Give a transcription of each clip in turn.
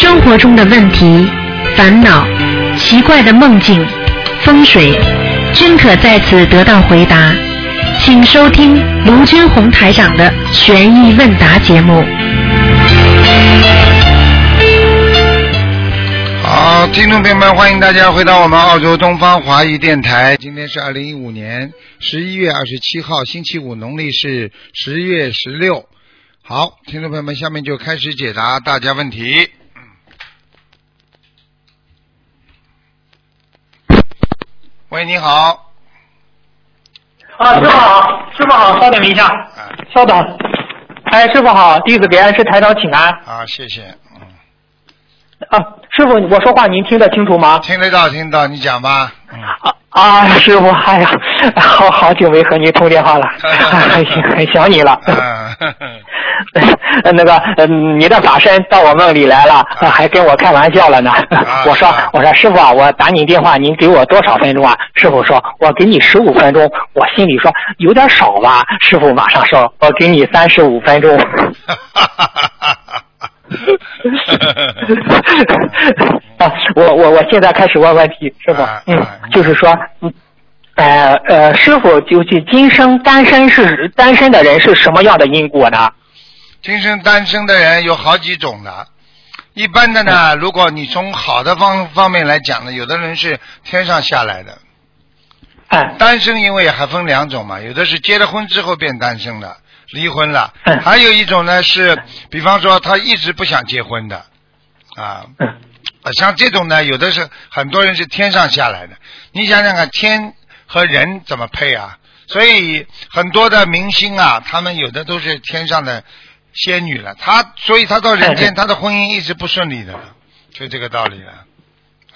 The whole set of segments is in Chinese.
生活中的问题、烦恼、奇怪的梦境、风水，均可在此得到回答。请收听卢军红台长的《悬疑问答》节目。好，听众朋友们，欢迎大家回到我们澳洲东方华语电台。今天是二零一五年十一月二十七号，星期五，农历是十月十六。好，听众朋友们，下面就开始解答大家问题。喂，你好。啊，师傅好，师傅好，稍等一下，啊稍等。哎，师傅好，弟子给恩师台长请安。啊，谢谢。嗯，啊，师傅，我说话您听得清楚吗？听得到，听得到，你讲吧。嗯，啊啊，师傅，哎呀，好好久没和您通电话了，很很想你了。那个，嗯，你的法身到我梦里来了，呃还跟我开玩笑了呢。我说，我说师傅啊，我打你电话，您给我多少分钟啊？师傅说，我给你十五分钟。我心里说有点少吧。师傅马上说，我给你三十五分钟。啊，我我我现在开始问问题，师傅啊，嗯啊，就是说，嗯，呃呃，师傅，就是今生单身是单身的人是什么样的因果呢？今生单身的人有好几种的，一般的呢，如果你从好的方方面来讲呢，有的人是天上下来的。哎，单身因为还分两种嘛，有的是结了婚之后变单身的，离婚了。嗯；还有一种呢是，比方说他一直不想结婚的，啊，像这种呢，有的是很多人是天上下来的。你想想看，天和人怎么配啊？所以很多的明星啊，他们有的都是天上的仙女了，他所以他到人间，嗯他的婚姻一直不顺利的，就这个道理了，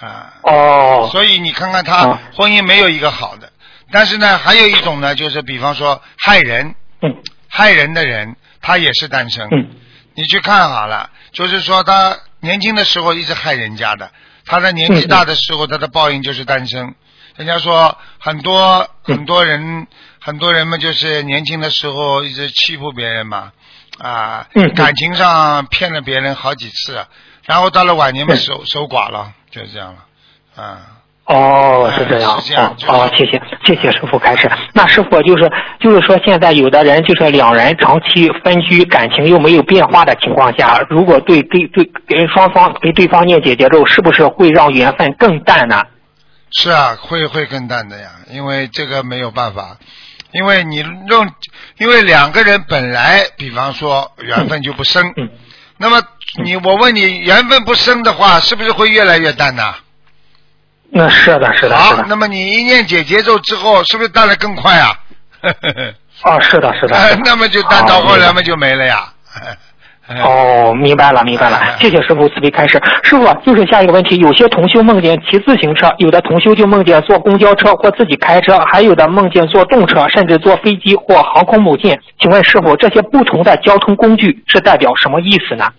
啊。哦，所以你看看他哦婚姻没有一个好的，但是呢，还有一种呢，就是比方说害人，嗯害人的人，他也是单身。嗯你去看好了，就是说他年轻的时候一直害人家的，他在年纪大的时候，他的报应就是单身。人家说很多嗯很多人，很多人嘛，就是年轻的时候一直欺负别人嘛，啊感情上骗了别人好几次，然后到了晚年嘛嗯守守寡了，就是这样了，啊。哦，是这样，是这样哦谢谢谢谢师傅开始。那师傅就是就是说，现在有的人就是两人长期分居，感情又没有变化的情况下，如果对对对给双方给对方念姐姐咒，是不是会让缘分更淡呢？是啊，会会更淡的呀，因为这个没有办法，因为你用，因为两个人本来，比方说缘分就不深，嗯那么你我问你，缘分不深的话，是不是会越来越淡呢？那是的，是的，是好，的。那么你一念解节奏之后，是不是淡的更快啊？哦，是的，是的。是的 那么就淡到后来嘛就没了呀。哦，明白了，明白了哎，谢谢师傅慈悲开示。师傅，就是下一个问题，有些同修梦见骑自行车，有的同修就梦见坐公交车或自己开车，还有的梦见坐动车，甚至坐飞机或航空母舰。请问师傅，这些不同的交通工具是代表什么意思呢？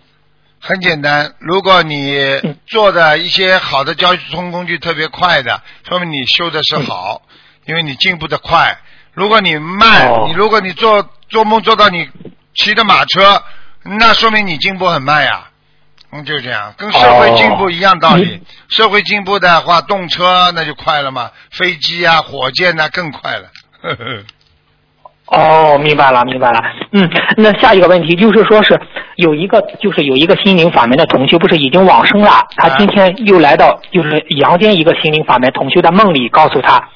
很简单，如果你嗯坐的一些好的交通工具特别快的，说明你修的是好，因为你进步的快。如果你慢，哦你如果你做做梦做到你骑的马车，那说明你进步很慢呀。嗯，就这样，跟社会进步一样道理。嗯社会进步的话，动车那就快了嘛，飞机啊、火箭呐、更快了。呵 呵哦，明白了，明白了。嗯，那下一个问题就是说是有一个就是有一个心灵法门的同修，不是已经往生了，他今天又来到就是阳间一个心灵法门同修的梦里，告诉他，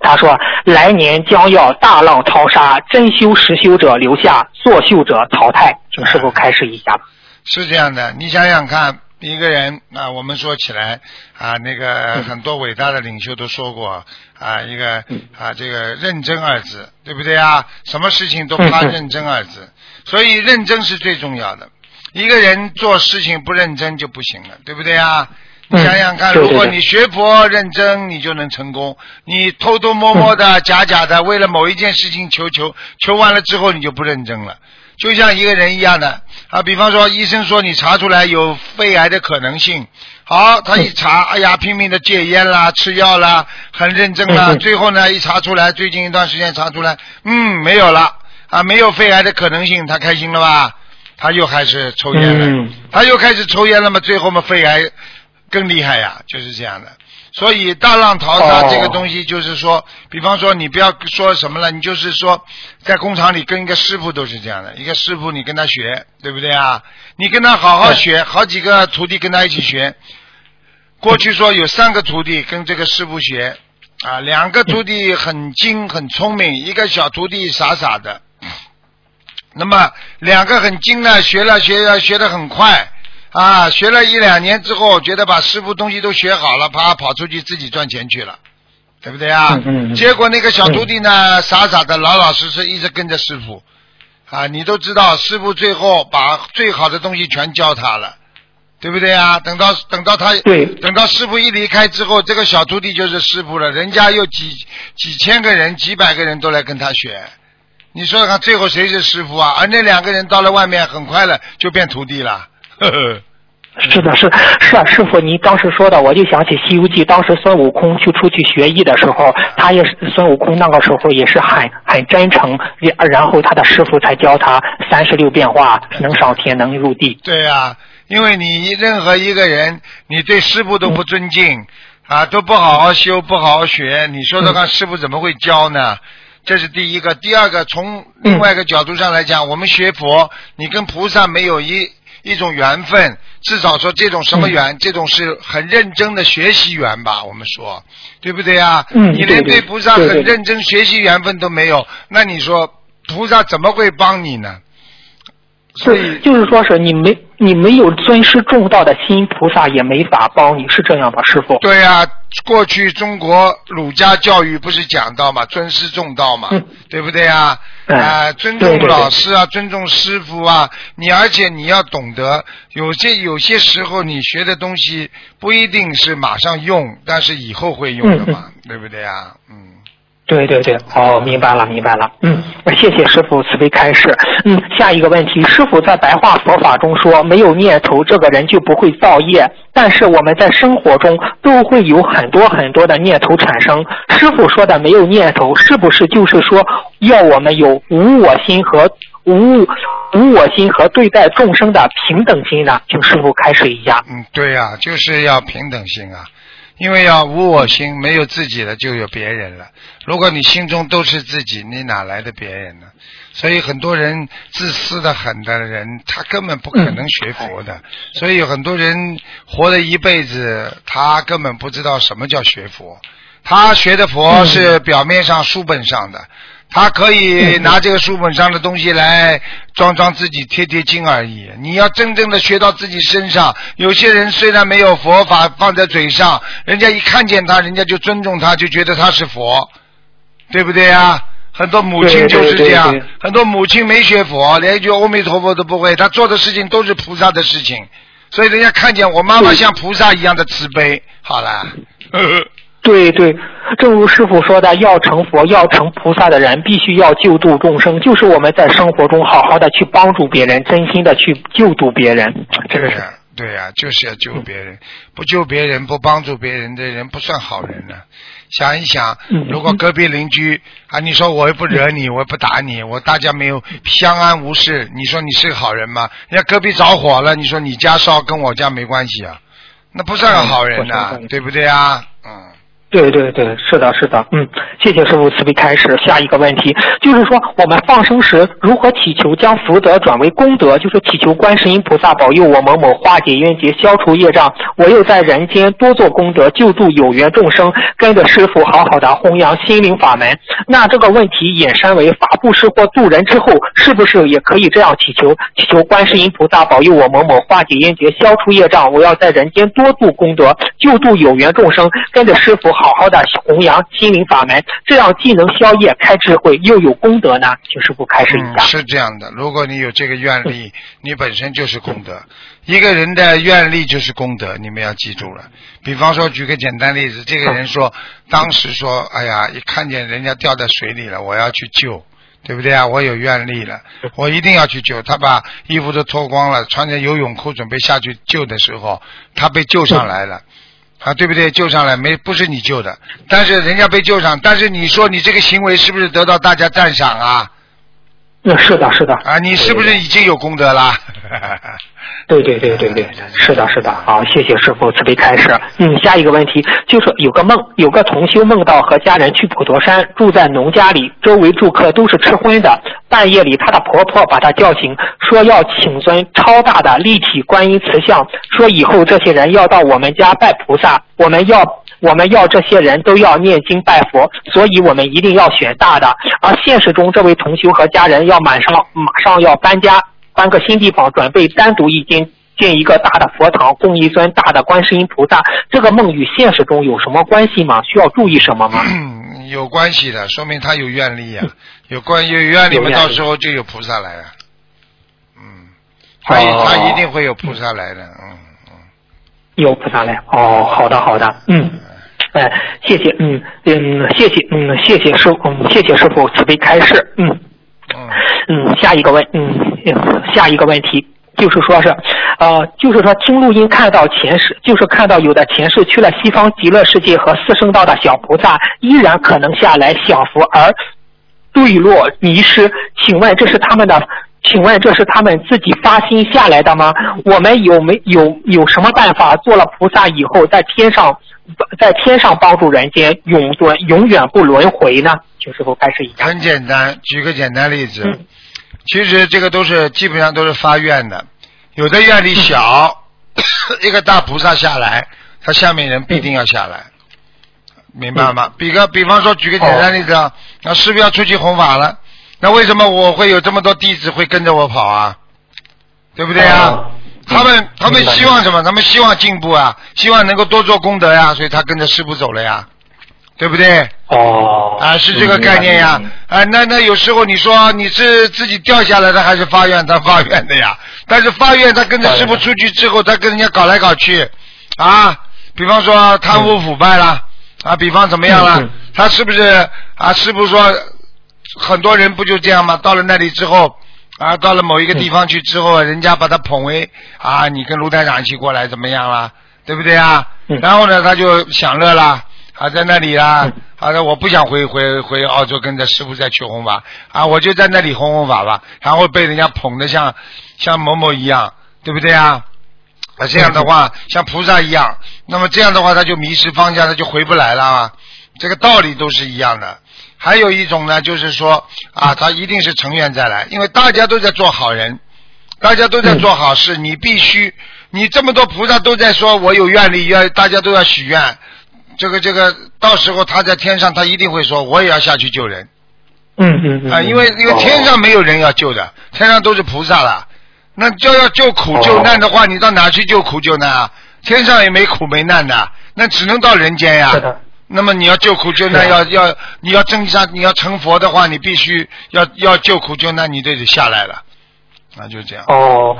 他说来年将要大浪淘沙，真修实修者留下，作秀者淘汰，请师傅开示一下吧。是这样的，你想想看，一个人啊，我们说起来啊，那嗯个很多伟大的领袖都说过啊，一个嗯啊，这个认真二字，对不对啊？什么事情都怕认真二字，所以认真是最重要的。一个人做事情不认真就不行了，对不对啊？你嗯想想看，如果你学佛认真，你就能成功；你偷偷摸摸的、假假的，为了某一件事情求求求完了之后，你就不认真了。就像一个人一样的。啊，比方说医生说你查出来有肺癌的可能性，好，他一查，哎呀，拼命的戒烟啦、吃药啦，很认真啦，最后呢一查出来，最近一段时间查出来，嗯，没有了。啊，没有肺癌的可能性，他开心了吧？他又开始抽烟了，嗯。他又开始抽烟了嘛，最后嘛肺癌更厉害呀，就是这样的。所以大浪淘沙哦这个东西，就是说，比方说你不要说什么了，你就是说，在工厂里跟一个师傅都是这样的，一个师傅你跟他学，对不对啊？你跟他好好学，好几个徒弟跟他一起学。过去说有三个徒弟跟这个师傅学，啊，两个徒弟很精很聪明，一个小徒弟傻傻的。那么两个很精呢，学了学了学的很快啊，学了一两年之后，觉得把师傅东西都学好了，啪跑出去自己赚钱去了，对不对啊？嗯结果那个小徒弟呢，傻傻的老老实实一直跟着师傅，啊，你都知道，师傅最后把最好的东西全教他了。对不对啊？等到等到他对等到师傅一离开之后，这个小徒弟就是师傅了。人家有几几千个人、几百个人都来跟他学，你说说看，最后谁是师傅啊？而那两个人到了外面，很快了就变徒弟了。呵呵，是的，是是啊，师傅，您当时说的，我就想起《西游记》，当时孙悟空去出去学艺的时候，他也是孙悟空那个时候也是很很真诚，也然后他的师傅才教他三十六变化，能上天，能入地。对呀、因为你任何一个人，你对师傅都不尊敬啊，都不好好修，不好好学，你说说看，师傅怎么会教呢？这是第一个。第二个，从另外一个角度上来讲，我们学佛，你跟菩萨没有一一种缘分，至少说这种什么缘，这种是很认真的学习缘吧？我们说，对不对啊？嗯你连对菩萨很认真学习缘分都没有，那你说菩萨怎么会帮你呢？所以，就是说是你没你没有尊师重道的心，菩萨也没法帮你，是这样吧，师傅？对呀、过去中国儒家教育不是讲到嘛，尊师重道嘛，嗯对不对啊？嗯啊、尊重对对对老师啊，尊重师傅啊，你而且你要懂得，有些有些时候你学的东西不一定是马上用，但是以后会用的嘛，对不对啊？嗯。对对对，哦，明白了明白了，嗯，谢谢师傅慈悲开示。嗯，下一个问题，师傅在白话佛法中说，没有念头，这个人就不会造业。但是我们在生活中都会有很多很多的念头产生。师傅说的没有念头，是不是就是说要我们有无我心和无无我心和对待众生的平等心呢？请师傅开示一下。嗯，对呀、就是要平等心啊，因为要无我心，没有自己的就有别人了。如果你心中都是自己，你哪来的别人呢？所以很多人自私的很的人，他根本不可能学佛的。所以有很多人活了一辈子，他根本不知道什么叫学佛。他学的佛是表面上书本上的，他可以拿这个书本上的东西来装装自己、贴贴金而已。你要真正的学到自己身上，有些人虽然没有佛法放在嘴上，人家一看见他，人家就尊重他，就觉得他是佛，对不对啊？很多母亲就是这样。对对。对对，很多母亲没学佛，连一句阿弥陀佛都不会，她做的事情都是菩萨的事情，所以人家看见我妈妈像菩萨一样的慈悲。好了，呵 呵对对，正如师傅说的，要成佛、要成菩萨的人，必须要救度众生，就是我们在生活中好好的去帮助别人，真心的去救度别人，这个是。对呀、就是要救别人，不救别人、不帮助别人的人不算好人呢。想一想嗯，如果隔壁邻居啊，你说我又不惹你，我又不打你，我大家没有相安无事，你说你是个好人吗？人家隔壁着火了，你说你家烧跟我家没关系啊，那不算个好人呐、嗯不是对不对啊？嗯。对对对，是的，是的，嗯，谢谢师傅慈悲开示。下一个问题就是说，我们放生时如何祈求将福德转为功德？就是祈求观世音菩萨保佑我某某化解冤结、消除业障，我又在人间多做功德，救助有缘众生，跟着师傅好好的弘扬心灵法门。那这个问题衍生为法布施或渡人之后，是不是也可以这样祈求？祈求观世音菩萨保佑我某某化解冤结、消除业障，我要在人间多度功德，救助有缘众生，跟着师傅好好的弘扬心灵法门，这样既能消业、开智慧，又有功德呢？请师傅开示一嗯，下。是这样的。如果你有这个愿力，你本身就是功德。一个人的愿力就是功德，你们要记住了。比方说，举个简单例子，这个人说，当时说，哎呀，一看见人家掉在水里了，我要去救，对不对啊？我有愿力了，我一定要去救。他把衣服都脱光了，穿着游泳裤准备下去救的时候，他被救上来了。啊，对不对？救上来没不是你救的，但是人家被救上，但是你说你这个行为是不是得到大家赞赏啊？那是的，是的。啊，你是不是已经有功德啦？对对对对对，是的，是的。好，谢谢师傅慈悲开示。嗯，下一个问题就是有个梦，有个同修梦到和家人去普陀山，住在农家里，周围住客都是吃荤的。半夜里，她的婆婆把她叫醒，说要请尊超大的立体观音慈像，说以后这些人要到我们家拜菩萨，我们要我们要这些人都要念经拜佛，所以我们一定要选大的。而现实中，这位同修和家人要马上马上要搬家。搬个新地方，准备单独一间建一个大的佛堂，供一尊大的观世音菩萨。这个梦与现实中有什么关系吗？需要注意什么吗？有关系的，说明他有愿力呀，有关有愿力嘛，到时候就有菩萨来了。嗯，他他一定会有菩萨来的，嗯嗯。有菩萨来，哦，好的好的，嗯，哎，谢谢，嗯嗯，谢谢，嗯，谢谢师，嗯，谢谢师傅慈悲开示，嗯。嗯，下一个问，嗯，下一个问题就是说是，呃，就是说听录音看到前世，就是看到有的前世去了西方极乐世界和四圣道的小菩萨，依然可能下来享福而坠落迷失。请问这是他们的？请问这是他们自己发心下来的吗？我们有没有有什么办法做了菩萨以后在天上？在天上帮助人间永轮永远不轮回呢？请师傅开始一下。很简单，举个简单例子。其实这个都是基本上都是发愿的，有的愿力小，一个大菩萨下来，他下面人必定要下来，明白吗？比个比方说，举个简单例子啊，那师傅要出去弘法了，那为什么我会有这么多弟子会跟着我跑啊？对不对啊？他们他们希望什么？他们希望进步啊，希望能够多做功德呀，所以他跟着师傅走了呀，对不对？哦，啊，是这个概念呀，啊，那那有时候你说你是自己掉下来的还是发愿他发愿的呀？但是发愿他跟着师傅出去之后，他跟人家搞来搞去，啊，比方说贪污腐败了，啊，比方怎么样了？他是不是啊？是不是说很多人不就这样吗？到了那里之后。啊，到了某一个地方去之后，人家把他捧为啊，你跟卢台长一起过来怎么样了？对不对啊？然后呢，他就享乐了，啊，在那里啊，好的，我不想回回回澳洲跟着师傅再去弘法啊，我就在那里弘弘法吧。然后被人家捧得像像某某一样，对不对啊？啊，这样的话像菩萨一样，那么这样的话他就迷失方向，他就回不来了。这个道理都是一样的。还有一种呢，就是说啊，他一定是成愿再来，因为大家都在做好人，大家都在做好事，你必须，你这么多菩萨都在说，我有愿力，要大家都要许愿，这个这个，到时候他在天上，他一定会说，我也要下去救人。嗯嗯嗯。啊，因为因为天上没有人要救的，天上都是菩萨了，那就要救苦救难的话，你到哪去救苦救难啊？天上也没苦没难的，那只能到人间呀。那么你要救苦救难，要要你要增上，你要成佛的话，你必须要要救苦救难，你得得下来了，那就这样。哦，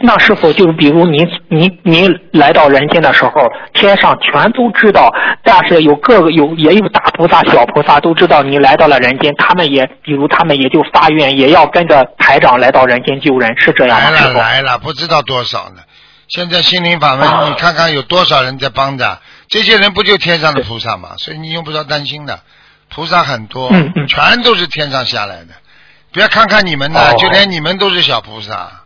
那是否就比如您您您来到人间的时候，天上全都知道，但是有各个有也有大菩萨、小菩萨都知道你来到了人间，他们也比如他们也就发愿，也要跟着台长来到人间救人，是这样吗？来了来了，不知道多少呢。现在心灵法门，你看看有多少人在帮着。这些人不就天上的菩萨嘛？所以你用不着担心的，菩萨很多，全都是天上下来的。不要看看你们呢，就连你们都是小菩萨，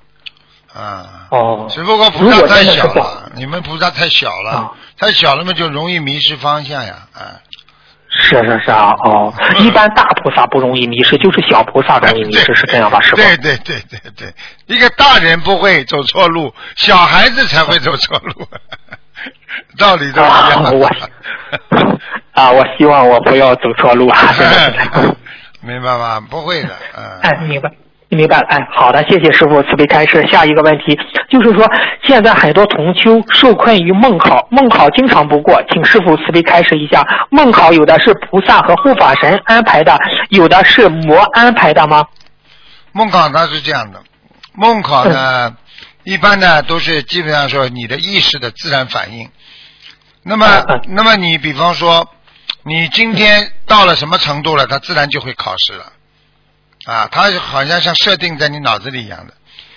啊，哦只不过菩萨太小了，你们菩萨太小了，太小了嘛，就容易迷失方向呀，啊。是是是啊，哦，一般大菩萨不容易迷失，就是小菩萨容易迷失，是这样吧？师傅？对对对对对，一个大人不会走错路，小孩子才会走错路。道理都一样。我 啊，我希望我不要走错路啊！明白吗？不会的，嗯。哎，明白，明白了。哎，好的，谢谢师傅慈悲开示。下一个问题就是说，现在很多同修受困于梦考，梦考经常不过，请师傅慈悲开示一下。梦考有的是菩萨和护法神安排的，有的是魔安排的吗？梦考它是这样的，梦考呢。一般呢，都是基本上说你的意识的自然反应。那么，那么你比方说，你今天到了什么程度了，它自然就会考试了。啊，它好像像设定在你脑子里一样的。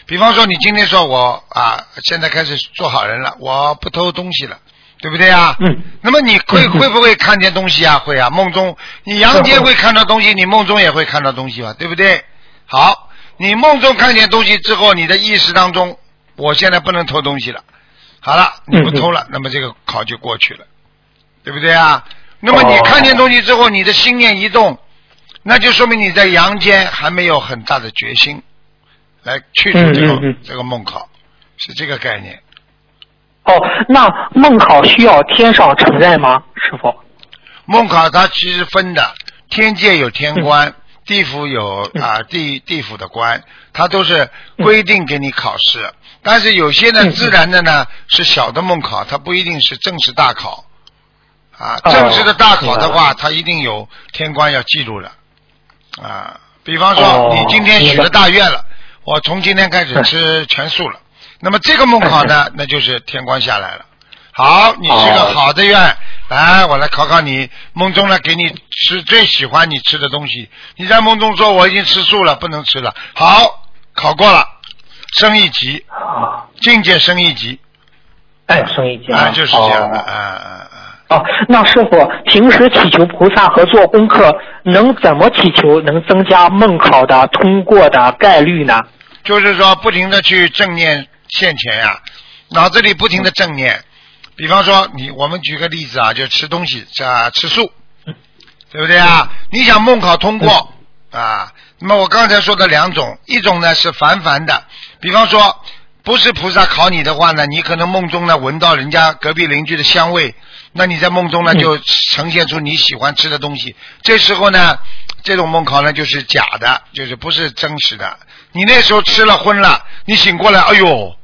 比方说，你今天说我啊，现在开始做好人了，我不偷东西了，对不对啊？嗯。那么你会会不会看见东西啊？会啊，梦中你阳间会看到东西，你梦中也会看到东西吧？对不对？好。你梦中看见东西之后，你的意识当中，我现在不能偷东西了。好了，你不偷了，那么这个考就过去了，对不对啊？那么你看见东西之后，你的心念一动，那就说明你在阳间还没有很大的决心来去除这个、这个梦考，是这个概念。哦，那梦考需要天上承认吗，师傅？梦考它其实分的，天界有天官，地府有嗯啊、地地府的官，他都是规定给你考试。但是有些呢自然的呢是小的梦考，它不一定是正式大考。啊，哦正式的大考的话，它一定有天官要记录的。啊，比方说哦你今天许了大愿了，我从今天开始嗯吃全素了。那么这个梦考呢，那就是天官下来了。好，你是个哦好的愿，来，我来考考你。梦中呢，给你吃最喜欢你吃的东西。你在梦中说我已经吃素了，不能吃了。好，考过了，升一级，啊，境界升一级，哎，升一级啊，就是这样的，哦啊啊啊。哦，那师傅平时祈求菩萨和做功课，能怎么祈求能增加梦考的通过的概率呢？就是说不停的去正念现前呀、脑子里不停的正念。比方说你，我们举个例子啊，就吃东西啊，吃素，对不对啊？你想梦考通过啊？那么我刚才说的两种，一种呢是凡凡的，比方说不是菩萨考你的话呢，你可能梦中呢闻到人家隔壁邻居的香味，那你在梦中呢嗯就呈现出你喜欢吃的东西，这时候呢，这种梦考呢就是假的，就是不是真实的。你那时候吃了荤了，你醒过来，哎呦，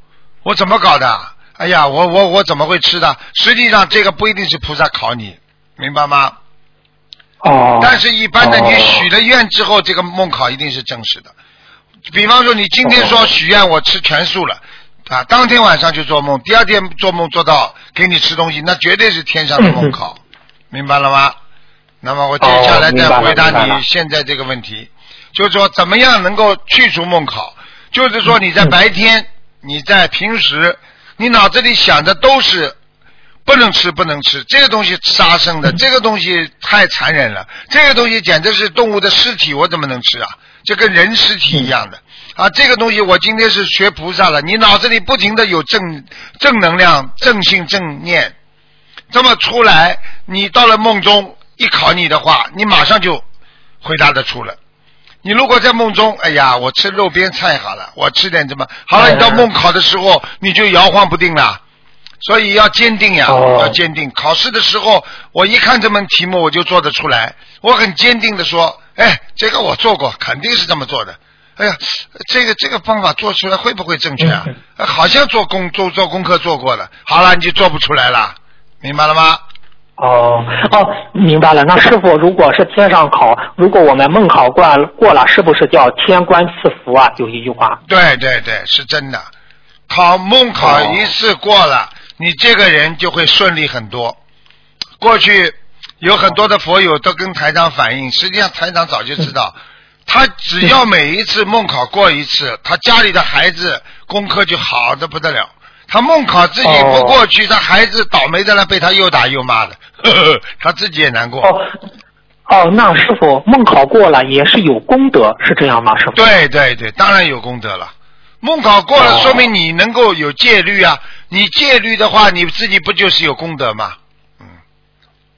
我怎么搞的？哎呀，我我我怎么会吃的？实际上这个不一定是菩萨考你，明白吗？哦，但是，一般的，哦你许了愿之后，这个梦考一定是真实的。比方说，你今天说许愿我吃全素了，啊，当天晚上就做梦，第二天做梦做到给你吃东西，那绝对是天上的梦考，明白了吗？那么我接下来再回答你现在这个问题，就是说怎么样能够去除梦考？就是说你在嗯白天，你在平时，你脑子里想的都是不能吃，不能吃，这个东西杀生的，这个东西太残忍了，这个东西简直是动物的尸体，我怎么能吃啊？这跟人尸体一样的啊！这个东西我今天是学菩萨了，你脑子里不停的有正正能量、正性、正念，这么出来，你到了梦中一考你的话，你马上就回答得出了。你如果在梦中，哎呀，我吃路边菜好了，我吃点什么好了，你到梦考的时候，你就摇晃不定了。所以要坚定呀，哦要坚定。考试的时候，我一看这门题目，我就做得出来。我很坚定的说，哎，这个我做过，肯定是这么做的。哎呀，这个这个方法做出来会不会正确啊？好像做功做做功课做过了。好了，你就做不出来了，明白了吗？哦哦，明白了。那师傅，如果是天上考，如果我们梦考过过了，是不是叫天官赐福啊？有一句话。对对对，是真的。考梦考哦一次过了，你这个人就会顺利很多。过去有很多的佛友都跟台长反映，实际上台长早就知道，他只要每一次梦考过一次，他家里的孩子功课就好的不得了。他梦考自己不过去，他孩子倒霉的了，被他又打又骂的，呵 呵他自己也难过。哦哦，那师傅梦考过了也是有功德，是这样吗？师傅？对对对，当然有功德了。梦考过了，哦说明你能够有戒律啊。你戒律的话，你自己不就是有功德吗？嗯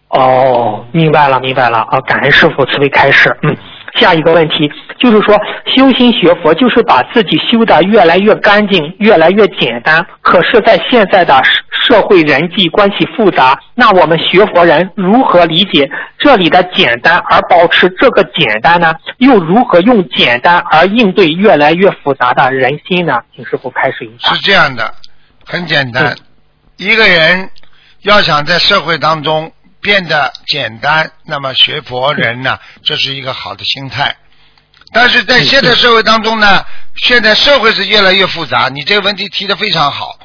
哦，明白了，明白了啊！感恩师傅慈悲开示。嗯，下一个问题就是说，修心学佛就是把自己修的越来越干净，越来越简单。可是，在现在的社社会人际关系复杂，那我们学佛人如何理解这里的简单，而保持这个简单呢？又如何用简单而应对越来越复杂的人心呢？请师傅开始一下是。这样的，很简单嗯。一个人要想在社会当中变得简单，那么学佛人呢，这是一个好的心态。但是在现代社会当中呢，现在社会是越来越复杂。你这个问题提的非常好。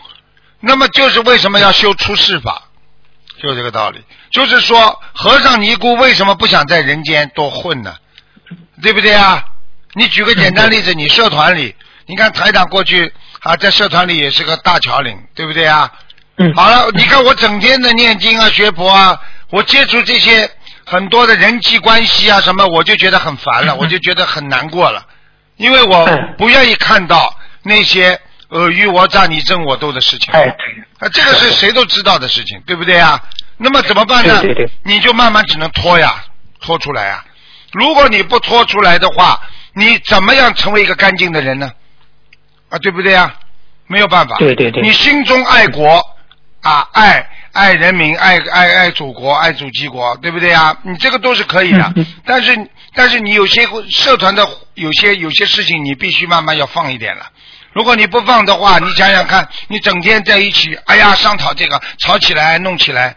那么就是为什么要修出世法，就这个道理。就是说，和尚尼姑为什么不想在人间多混呢？对不对啊？你举个简单例子，你社团里，你看台长过去啊，在社团里也是个大侨领，对不对啊？嗯，好了，你看我整天的念经啊、学佛啊，我接触这些很多的人际关系啊什么，我就觉得很烦了，我就觉得很难过了。因为我嗯不愿意看到那些尔虞我诈、你争我斗的事情。哎，啊，这个是谁都知道的事情，对不对啊？那么怎么办呢？对对对你就慢慢只能拖呀，拖出来啊。如果你不拖出来的话，你怎么样成为一个干净的人呢？啊，对不对呀？没有办法。对对对你心中爱国啊，爱爱人民，爱爱爱祖国，爱祖籍国，对不对呀？你这个都是可以的。但是但是你有些社团的有些有些事情，你必须慢慢要放一点了。如果你不放的话，你想想看，你整天在一起，哎呀，商讨这个，吵起来，弄起来，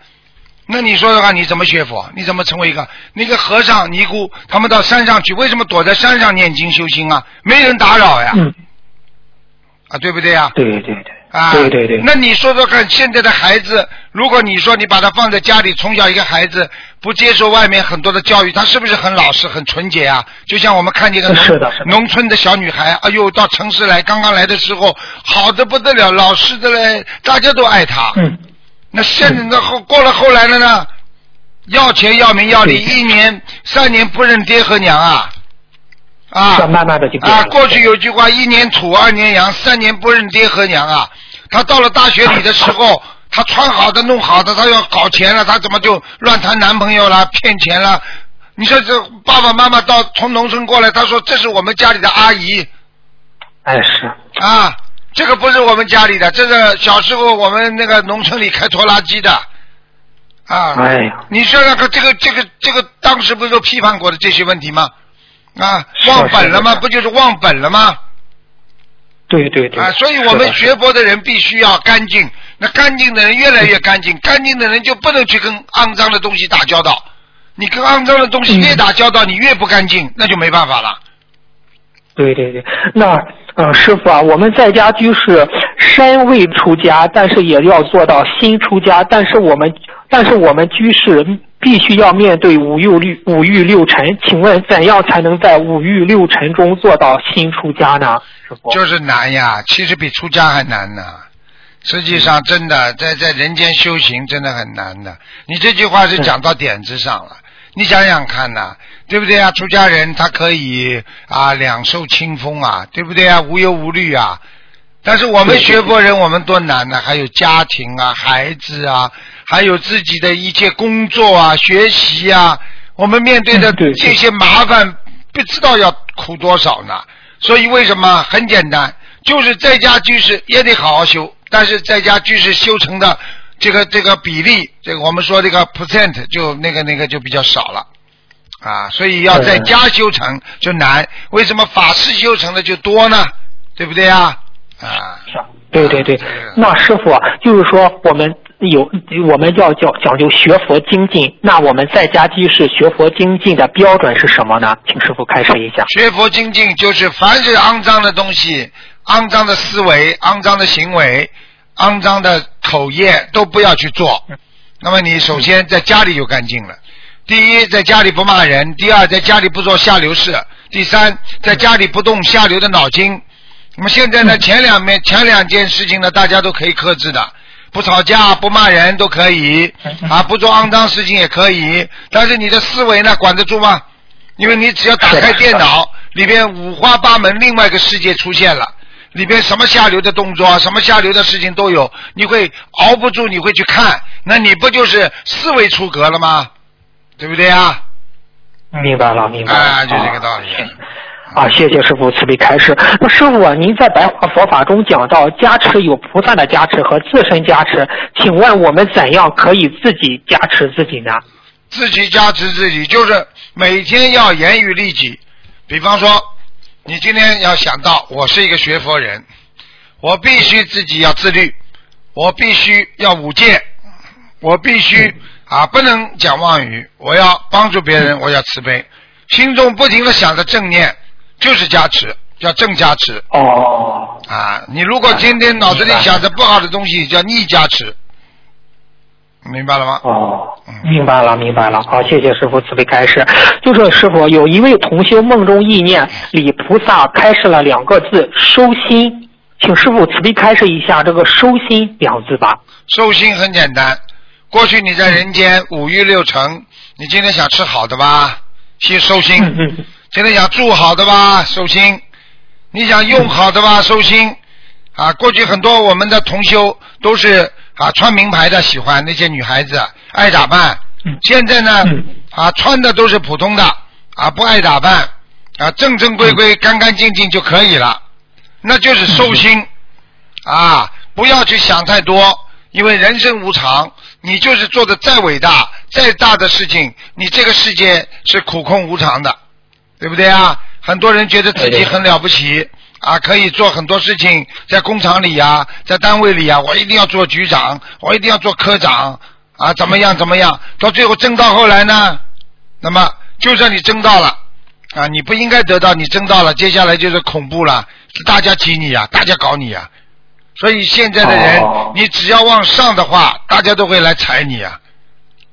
那你说的话，你怎么学佛？你怎么成为一个那个和尚尼姑？他们到山上去，为什么躲在山上念经修心啊？没人打扰呀，嗯，啊，对不对呀？对对对，啊，对对对，那你说说看，现在的孩子，如果你说你把他放在家里，从小一个孩子不接受外面很多的教育，他是不是很老实、很纯洁啊？就像我们看见一个农是的是的农村的小女孩，哎呦，到城市来，刚刚来的时候好的不得了，老实的嘞，大家都爱她。嗯，那现在那后过了后来了呢？要钱要名要利，一年三年不认爹和娘啊！啊，慢慢的就变啊，过去有句话，一年土，二年洋，三年不认爹和娘啊。他到了大学里的时候，他穿好的、弄好的，他要搞钱了，他怎么就乱谈男朋友了、骗钱了？你说这爸爸妈妈到从农村过来，他说这是我们家里的阿姨哎是，啊，这个不是我们家里的，这是小时候我们那个农村里开拖拉机的啊。哎呀，你说那个，这个这个这个，当时不是都批判过的这些问题吗？啊，忘本了吗？不就是忘本了吗？对对对。啊，所以我们学佛的人必须要干净。那干净的人越来越干净，干净的人就不能去跟肮脏的东西打交道。你跟肮脏的东西嗯越打交道，你越不干净，那就没办法了。对对对，那呃，师傅啊，我们在家居士身未出家，但是也要做到心出家。但是我们，但是我们居士必须要面对五欲六五欲六尘。请问怎样才能在五欲六尘中做到新出家呢？师傅，就是难呀，其实比出家还难呢。实际上，真的在在人间修行真的很难的。你这句话是讲到点子上了。你想想看呐、对不对啊？出家人他可以啊两袖清风啊，对不对啊？无忧无虑啊。但是我们学佛人，我们多难呢、还有家庭啊、孩子啊，还有自己的一切工作啊、学习啊，我们面对的这些麻烦，不知道要苦多少呢。所以为什么很简单，就是在家居士也得好好修，但是在家居士修成的这个这个比例，这个我们说这个 percent 就那个那个就比较少了啊，所以要在家修成就难。为什么法师修成的就多呢？对不对呀？啊，是对对对啊，那师傅啊就是说我们有我们要讲讲究学佛精进，那我们在家居士学佛精进的标准是什么呢？请师傅开示一下。学佛精进就是凡是肮脏的东西、肮脏的思维、肮脏的行为、肮脏的口业都不要去做。那么你首先在家里就干净了。第一，在家里不骂人；第二，在家里不做下流事；第三，在家里不动下流的脑筋。那么现在呢，前两面前两件事情呢，大家都可以克制的，不吵架、不骂人都可以，啊，不做肮脏事情也可以。但是你的思维呢，管得住吗？因为你只要打开电脑，里边五花八门，另外一个世界出现了，里边什么下流的动作啊，什么下流的事情都有，你会熬不住，你会去看，那你不就是思维出格了吗？对不对啊？明白了，明白了。啊，就这个道理。啊，啊谢谢师傅慈悲开示。那师傅啊，您在白话佛法中讲到加持有菩萨的加持和自身加持，请问我们怎样可以自己加持自己呢？自己加持自己，就是每天要严于律己。比方说，你今天要想到我是一个学佛人，我必须自己要自律，我必须要五戒，我必须啊不能讲妄语，我要帮助别人，我要慈悲，心中不停的想着正念，就是加持，叫正加持哦，啊。你如果今天脑子里想着不好的东西，叫逆加持，明白了吗？哦嗯，明白了，明白了。好，谢谢师傅慈悲开示。就是师傅有一位同修梦中意念礼菩萨开示了两个字“收心”，请师傅慈悲开示一下这个“收心”两字吧。收心很简单，过去你在人间五欲六尘，你今天想吃好的吧，先收心；嗯嗯，今天想住好的吧，收心；你想用好的吧，收心啊！过去很多我们的同修都是啊穿名牌的，喜欢那些女孩子爱打扮。嗯。现在呢嗯。啊穿的都是普通的啊不爱打扮。啊正正规规干干净净就可以了，那就是收心啊！不要去想太多，因为人生无常，你就是做的再伟大、再大的事情，你这个世界是苦空无常的，对不对啊？很多人觉得自己很了不起啊，可以做很多事情，在工厂里呀、在单位里呀、我一定要做局长，我一定要做科长啊，怎么样怎么样？到最后争到后来呢，那么就算你争到了啊，你不应该得到，你争到了，接下来就是恐怖了，是大家挤你呀、大家搞你呀、所以现在的人，哦。你只要往上的话，大家都会来踩你啊，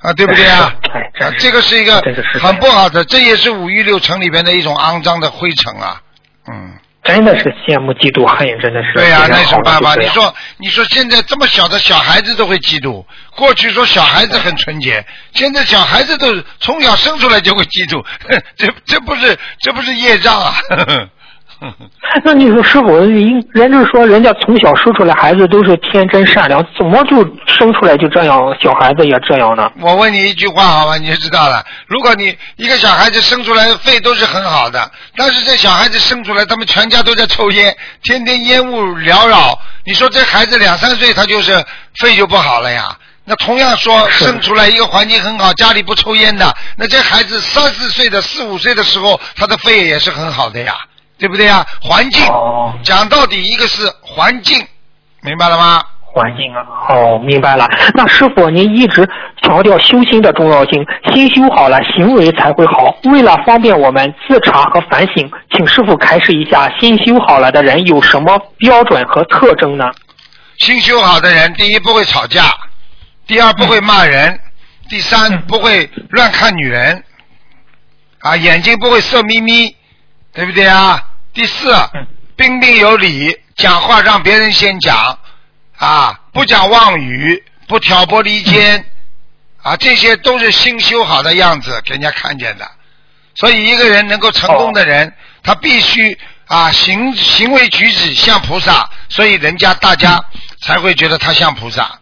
啊，对不对啊？哎啊这个是一个很不好的，这也是五欲六尘里边的一种肮脏的灰尘啊，嗯。真的是羡慕嫉妒恨，真的是对呀、那有什么办法？你说，你说现在这么小的小孩子都会嫉妒，过去说小孩子很纯洁，现在小孩子都是从小生出来就会嫉妒，这这不是这不是业障啊？那你说师傅，应人就是说，人家从小生出来孩子都是天真善良，怎么就生出来就这样，小孩子也这样呢？我问你一句话好吧，你就知道了。如果你一个小孩子生出来肺都是很好的，但是这小孩子生出来，他们全家都在抽烟，天天烟雾缭绕，你说这孩子两三岁他就是肺就不好了呀？那同样说生出来一个环境很好，家里不抽烟的，那这孩子三四岁的、四五岁的时候，他的肺也是很好的呀，对不对啊？环境哦讲到底，一个是环境，明白了吗？环境啊，哦，明白了。那师傅，您一直强调修心的重要性，心修好了，行为才会好。为了方便我们自查和反省，请师傅开示一下，心修好了的人有什么标准和特征呢？心修好的人，第一不会吵架，第二不会骂人，第三嗯不会乱看女人，啊，眼睛不会色眯眯，对不对啊？第四，彬彬有礼，讲话让别人先讲，啊，不讲妄语，不挑拨离间，啊，这些都是心修好的样子，给人家看见的。所以一个人能够成功的人，他必须啊行行为举止像菩萨，所以人家大家才会觉得他像菩萨。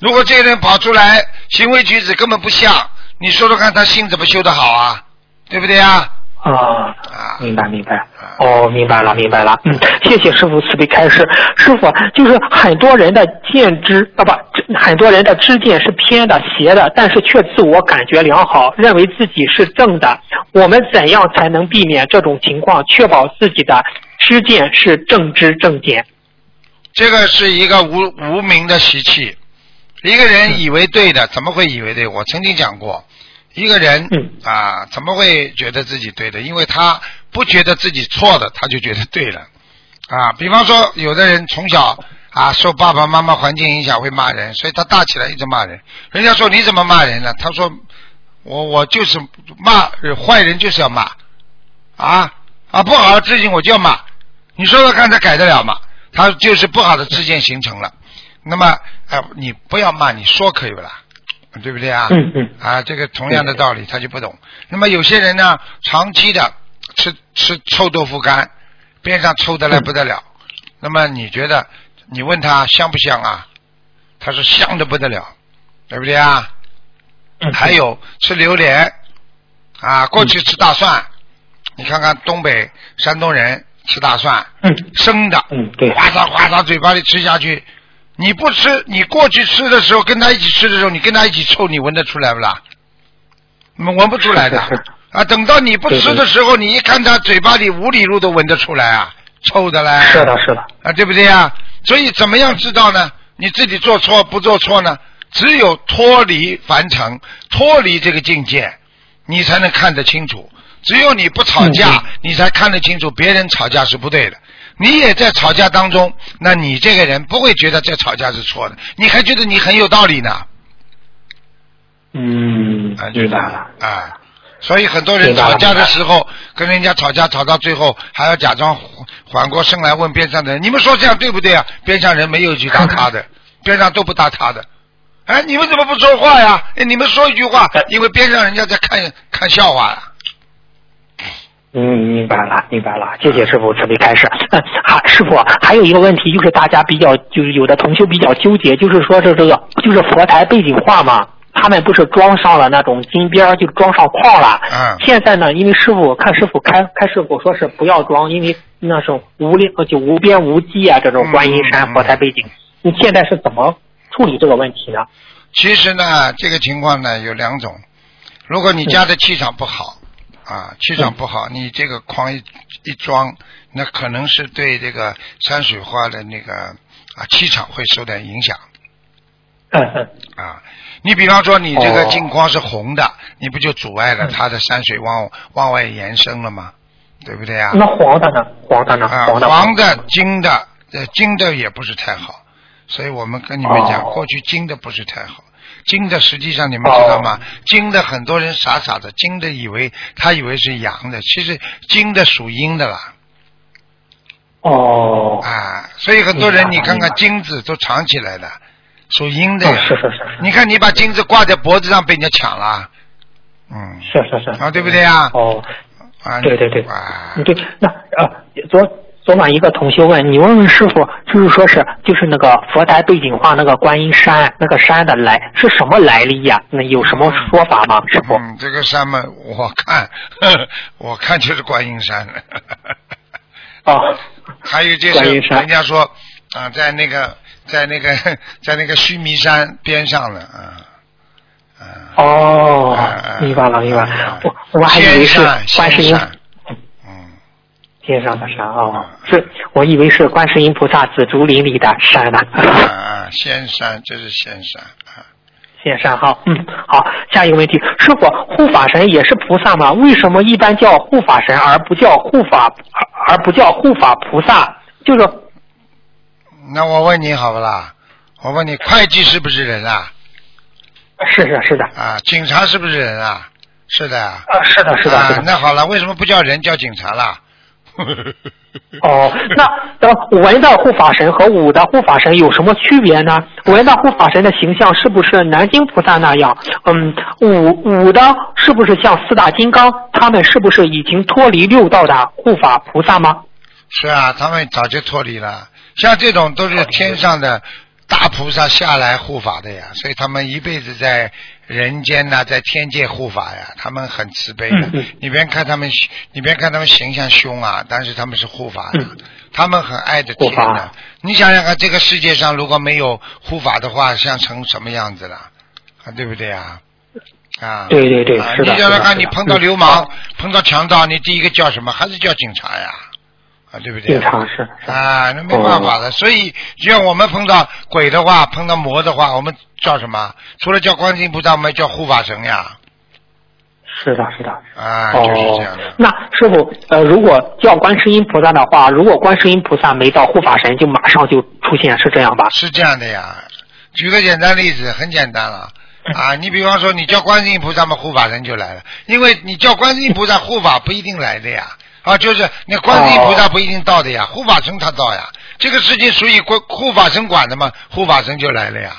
如果这个人跑出来行为举止根本不像，你说说看他心怎么修得好啊？对不对啊？啊，啊，明白明白。哦，明白了明白了。嗯，谢谢师傅慈悲开示。师傅，就是很多人的见知啊不，很多人的知见是偏的、邪的，但是却自我感觉良好，认为自己是正的。我们怎样才能避免这种情况，确保自己的知见是正知正见？这个是一个无无名的习气。一个人以为对的，怎么会以为对？我曾经讲过，一个人嗯啊，怎么会觉得自己对的？因为他不觉得自己错的，他就觉得对了啊。比方说，有的人从小啊受爸爸妈妈环境影响会骂人，所以他大起来一直骂人。人家说你怎么骂人呢？他说我我就是骂坏人就是要骂啊啊不好的事情我就要骂。你说说看，他改得了吗？他就是不好的知见形成了。那么，哎、你不要骂，你说可以不啦？对不对啊？嗯嗯啊，这个同样的道理，他就不懂。那么有些人呢，长期的吃吃臭豆腐干，边上臭的来不得了。那么你觉得，你问他香不香啊？他说香的不得了，对不对啊？嗯还有吃榴莲啊，过去吃大蒜，你看看东北山东人吃大蒜，嗯生的，嗯对哗嚓哗嚓嘴巴里吃下去，你不吃，你过去吃的时候跟他一起吃的时候，你跟他一起臭，你闻得出来不啦？你们闻不出来的啊！等到你不吃的时候，你一看他嘴巴里五里路都闻得出来啊，臭的嘞。是的是的。啊，对不对啊？所以怎么样知道呢？你自己做错不做错呢？只有脱离凡尘，脱离这个境界，你才能看得清楚。只有你不吵架，嗯你才看得清楚别人吵架是不对的。你也在吵架当中，那你这个人不会觉得这吵架是错的，你还觉得你很有道理呢。嗯啊，，明白了。啊，所以很多人吵架的时候，跟人家吵架吵到最后，还要假装缓缓过身来问边上的人：“你们说这样对不对啊？”边上人没有一句答他的，边上都不答他的。哎，你们怎么不说话呀？哎，你们说一句话，因为边上人家在看看笑话呀。嗯，明白了，明白了，谢谢师傅慈悲开示。嗯，还师傅还有一个问题，就是大家比较，就是有的同学比较纠结，就是说这这个就是佛台背景画嘛，他们不是装上了那种金边儿，就装上框了。嗯现在呢，因为师傅看师傅开开师傅说是不要装，因为那种无量就无边无际啊，这种观音山佛台背景，你现在是怎么处理这个问题呢？其实呢，这个情况呢有两种。如果你家的气场不好，啊，气场不好，你这个框一一装，那可能是对这个山水画的那个啊气场会受点影响 啊。你比方说，你这个哦镜框是红的，你不就阻碍了嗯它的山水往往外延伸了吗？对不对呀？那黄的呢？黄的呢？啊，黄的黄的、金的，呃，金的也不是太好，所以我们跟你们讲，哦过去金的不是太好。金的实际上你们知道吗？金的很多人傻傻的，金的以为他以为是阳的，其实金的属阴的啦。哦，啊，所以很多人你看看金子都藏起来了，属阴的是是是是。你看你把金子挂在脖子上被人家抢了，嗯，是是是。啊，对不对啊？哦，啊，对对对。啊，嗯对，那啊，昨昨晚一个同学问你问问师傅，就是说是就是那个佛台背景画那个观音山那个山的来是什么来历呀？那有什么说法吗？师傅？嗯，这个山嘛，我看，呵 呵我看就是观音山。哦，还有就是人家说啊，在那个在那个 在那个须弥山边上呢啊啊。哦啊，明白了明白啊了，我我还以为是观世音仙山嗯，天上的山哦，是我以为是观世音菩萨紫竹林里的山呢。啊啊，仙山，这是仙山啊。仙山好，嗯，好，下一个问题，师傅，护法神也是菩萨吗？为什么一般叫护法神而不叫护法而而不叫护法菩萨？就是那我问你好不啦？我问你，会计是不是人啊？是是，是的，啊，警察是不是人啊？是的啊。啊，是的，是的。那好了，为什么不叫人叫警察啦？哦，那呃，文的护法神和武的护法神有什么区别呢？文的护法神的形象是不是南京菩萨那样？嗯，武武的是不是像四大金刚？他们是不是已经脱离六道的护法菩萨吗？是啊，他们早就脱离了。像这种都是天上的大菩萨下来护法的呀，所以他们一辈子在人间呐、在天界护法呀，他们很慈悲的。你别看他们，你别看他们形象凶啊，但是他们是护法的，嗯他们很爱着天护法的。你想想看，这个世界上如果没有护法的话，像成什么样子了？啊，对不对啊？啊，对对对啊是的你想想看，你碰到嗯流氓、碰到强盗，你第一个叫什么？还是叫警察呀？啊，对不对经？常是。啊，那没办法的。所以，只要我们碰到鬼的话，碰到魔的话，我们叫什么？除了叫观世音菩萨，我们叫护法神呀。是的，是的。啊，就是这哦样的。，那师傅，呃，如果叫观世音菩萨的话，如果观世音菩萨没到护法神，就马上就出现，是这样吧？是这样的呀。举个简单例子，很简单了。嗯 啊，你比方说，你叫观世音菩萨嘛，护法神就来了。因为你叫观世音菩萨，护法不一定来的呀。啊，就是那观世音菩萨不一定到的呀，护法神他到呀。这个事情属于护护法神管的嘛，护法神就来了呀。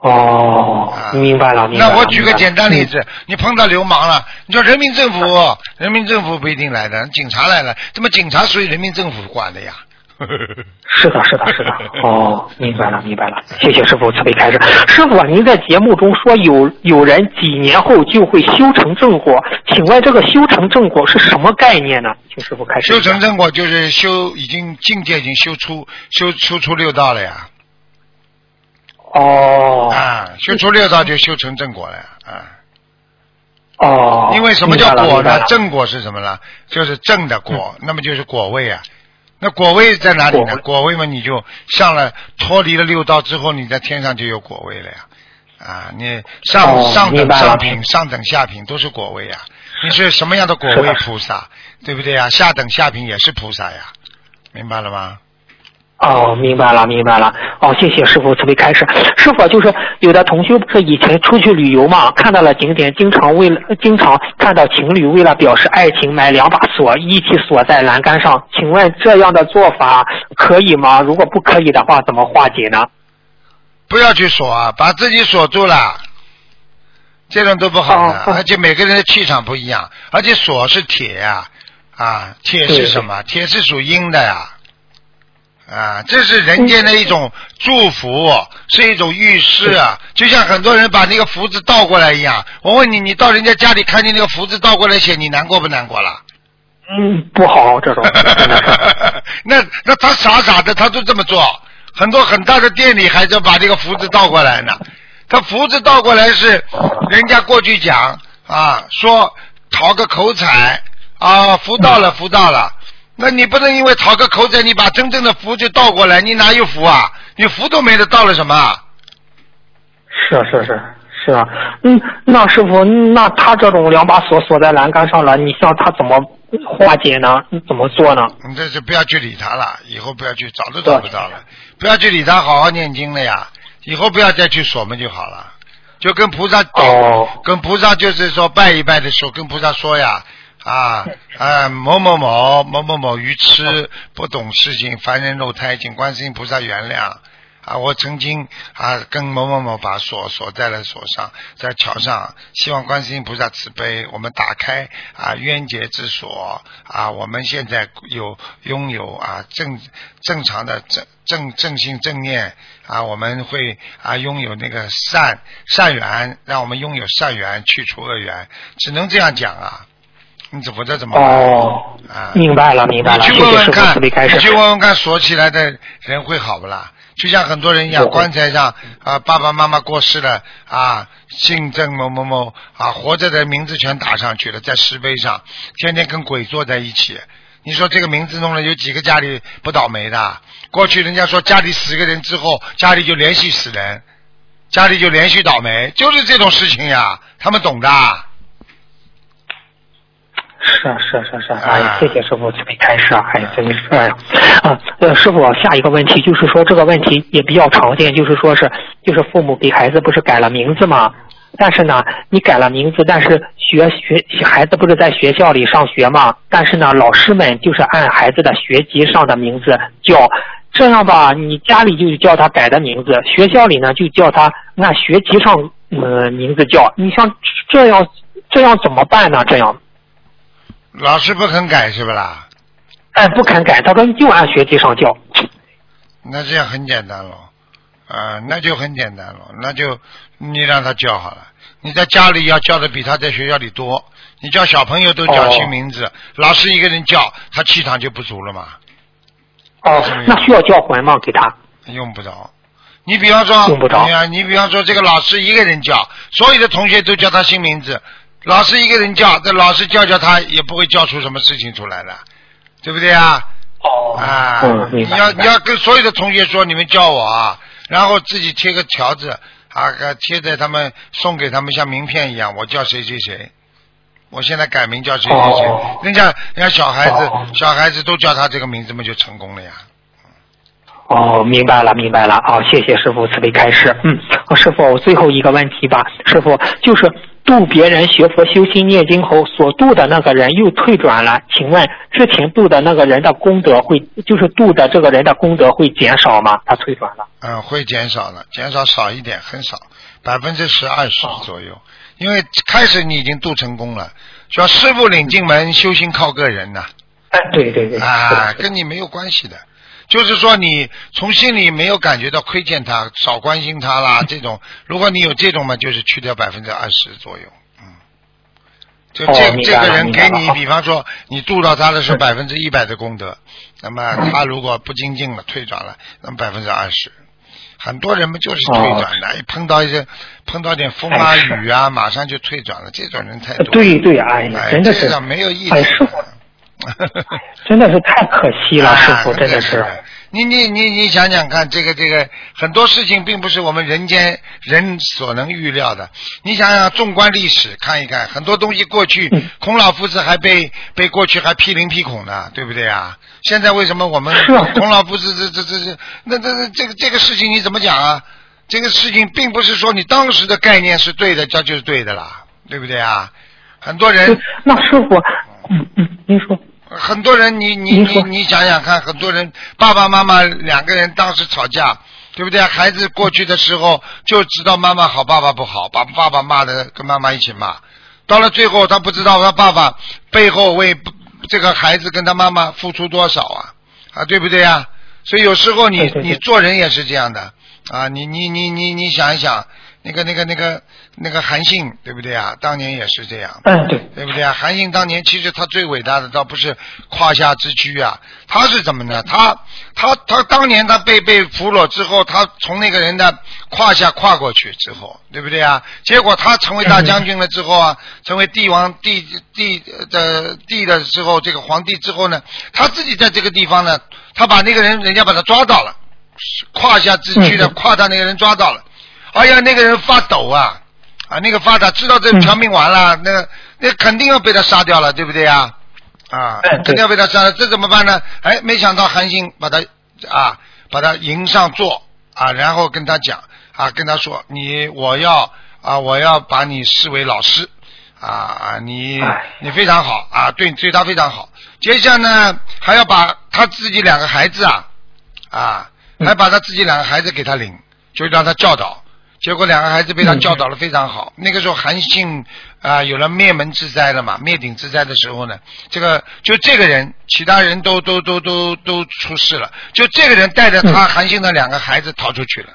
哦啊，明白了，明白了。那我举个简单例。子，你碰到流氓了，你说人民政府，人民政府不一定来的，警察来了，怎么警察属于人民政府管的呀。是的，是的，是的。哦，明白了，明白了。谢谢师傅慈悲开示。师傅啊，您在节目中说有有人几年后就会修成正果，请问这个修成正果是什么概念呢？请师傅开示一下。修成正果就是修，已经境界已经修出修修出六道了呀。哦。啊，修出六道就修成正果了呀。啊，哦。因为什么叫果呢？正果是什么呢？就是正的果，那么就是果位啊。那果位在哪里呢？果位嘛，你就上了脱离了六道之后，你在天上就有果位了呀。啊，你上、哦上等上品、上等下品都是果位呀。你是什么样的果位菩萨，对不对呀？下等下品也是菩萨呀，明白了吗？哦，明白了，明白了。哦，谢谢师傅慈悲开示。师傅就是有的同学不是以前出去旅游嘛，看到了景点，经常为了经常看到情侣为了表示爱情买两把锁，一起锁在栏杆上。请问这样的做法可以吗？如果不可以的话，怎么化解呢？不要去锁啊，把自己锁住了。这种都不好的，而且每个人的气场不一样，而且锁是铁呀、啊，铁是什么？铁是属阴的呀，啊，这是人间的一种祝福，是一种预示啊，就像很多人把那个福字倒过来一样。我问你，你到人家家里看见那个福字倒过来写，你难过不难过了？嗯，不好这种。那那他傻傻的，他就这么做。很多很大的店里还在把这个福字倒过来呢。他福字倒过来是人家过去讲啊，说讨个口彩啊，福到了，福到了。那你不能因为讨个口彩，你把真正的福就倒过来，你哪有福啊？你福都没了，倒了什么？是是是是啊，嗯，那师傅，那他这种两把锁锁在栏杆上了，你像他怎么化解呢？怎么做呢？你这就不要去理他了，以后不要去，找都找不到了。不要去理他，好好念经了呀。以后不要再去锁门就好了，就跟菩萨哦跟菩萨就是说拜一拜的时候，跟菩萨说呀，啊 啊某某某某某某愚痴不懂事情，凡人肉胎，请观世音菩萨原谅。啊，我曾经啊跟某某某把锁锁在了锁上，在桥上，希望观世音菩萨慈悲，我们打开啊冤结之锁啊，我们现在有拥有啊正正常的正正正心正念啊，我们会啊拥有那个善善缘，让我们拥有善缘，去除恶缘，只能这样讲啊，你怎么这怎么办？哦，啊，明白了明白了，你去问问看。你去问问看，锁起来的人会好不啦？就像很多人一样，棺材上啊，爸爸妈妈过世了啊，姓郑某某某啊，活着的名字全打上去了，在石碑上，天天跟鬼坐在一起。你说这个名字弄了，有几个家里不倒霉的？过去人家说家里死个人之后，家里就连续死人，家里就连续倒霉，就是这种事情呀，他们懂的。是啊是啊是啊是啊，啊哎呀，谢谢师傅慈悲开示啊，哎，真是哎呀，啊，呃，师傅，下一个问题就是说这个问题也比较常见，就是说是就是父母给孩子不是改了名字吗？但是呢，你改了名字，但是学学孩子不是在学校里上学吗？但是呢，老师们就是按孩子的学籍上的名字叫，这样吧，你家里就叫他改的名字，学校里呢就叫他按学籍上呃名字叫，你像这样这样怎么办呢？这样？老师不肯改是不啦？哎，不肯改，他说就按学籍上叫。那这样很简单喽，啊，那就很简单喽，那就你让他叫好了。你在家里要叫的比他在学校里多，你叫小朋友都叫新名字，老师一个人叫，他气场就不足了嘛，哦，那需要叫魂吗？给他？用不着。你比方说，用不着你比方说这个老师一个人叫，所有的同学都叫他新名字，老师一个人叫，这老师叫叫他也不会叫出什么事情出来的，对不对啊？哦啊，嗯，你要你要跟所有的同学说，你们叫我啊，然后自己贴个条子啊，呃贴在他们送给他们像名片一样，我叫谁谁谁，我现在改名叫谁谁谁，哦人家人家小孩子、哦小孩子都叫他这个名字嘛，就成功了呀。哦，明白了，明白了。啊、谢谢师傅慈悲开示。嗯，哦师傅，我最后一个问题吧，师傅就是度别人学佛修心念经后所度的那个人又退转了，请问之前度的那个人的功德会，就是度的这个人的功德会减少吗？他退转了。嗯，会减少了，减少少一点，很少，百分之十二十哦左右。因为开始你已经度成功了，说师傅领进门，修行靠个人呐、哎，对对对，是啊，跟你没有关系的。就是说，你从心里没有感觉到亏欠他，少关心他啦，这种，如果你有这种嘛，就是去掉百分之二十左右，嗯，就哦这、这个人给你，比方说你度到他的是 百分之一百的功德，那么他如果不精进了，退转了，那么百分之二十。很多人们就是退转的，一碰到一些碰到点风啊雨啊，马上就退转了，这种人太多了。对对，哎呀，哎，真的是没有意哎，思师傅。真的是太可惜了，师傅，啊真的是。你你你你想想看，这个这个很多事情并不是我们人间人所能预料的。你想想，纵观历史看一看，很多东西过去嗯孔老夫子还被被过去还批林批孔呢，对不对啊？现在为什么我们孔老夫子这这这这那那那这个这个事情你怎么讲啊？这个事情并不是说你当时的概念是对的，这就是对的啦，对不对啊？很多人那师傅，嗯嗯，您说。很多人，你你你你想想看，很多人爸爸妈妈两个人当时吵架对不对？孩子过去的时候就知道妈妈好，爸爸不好，把爸爸骂的跟妈妈一起骂，到了最后他不知道他爸爸背后为这个孩子跟他妈妈付出多少啊啊，对不对呀？所以有时候你你做人也是这样的啊，你你你你你想一想，那个那个那个那个韩信对不对啊？当年也是这样。嗯，对，对不对啊？韩信当年其实他最伟大的倒不是胯下之躯啊，他是怎么呢？他他他当年他被被俘虏之后，他从那个人的胯下跨过去之后，对不对啊？结果他成为大将军了之后啊，成为帝王帝帝的帝的时候，这个皇帝之后呢，他自己在这个地方呢，他把那个人人家把他抓到了，胯下之躯的嗯胯他那个人抓到了，哎呀，那个人发抖啊。啊，那个发达知道这条命完了，那个那肯定要被他杀掉了，对不对呀？啊，肯定要被他杀了，这怎么办呢？哎，没想到韩信把他啊，把他迎上座啊，然后跟他讲啊，跟他说你我要啊，我要把你视为老师啊啊，你哎你非常好啊，对对他非常好。接下来呢，还要把他自己两个孩子啊啊，嗯还把他自己两个孩子给他领，就让他教导。结果两个孩子被他嗯教导的非常好。那个时候韩信啊、有了灭门之灾了嘛，灭顶之灾的时候呢，这个就这个人，其他人都都都都都出事了，就这个人带着他嗯韩信的两个孩子逃出去了。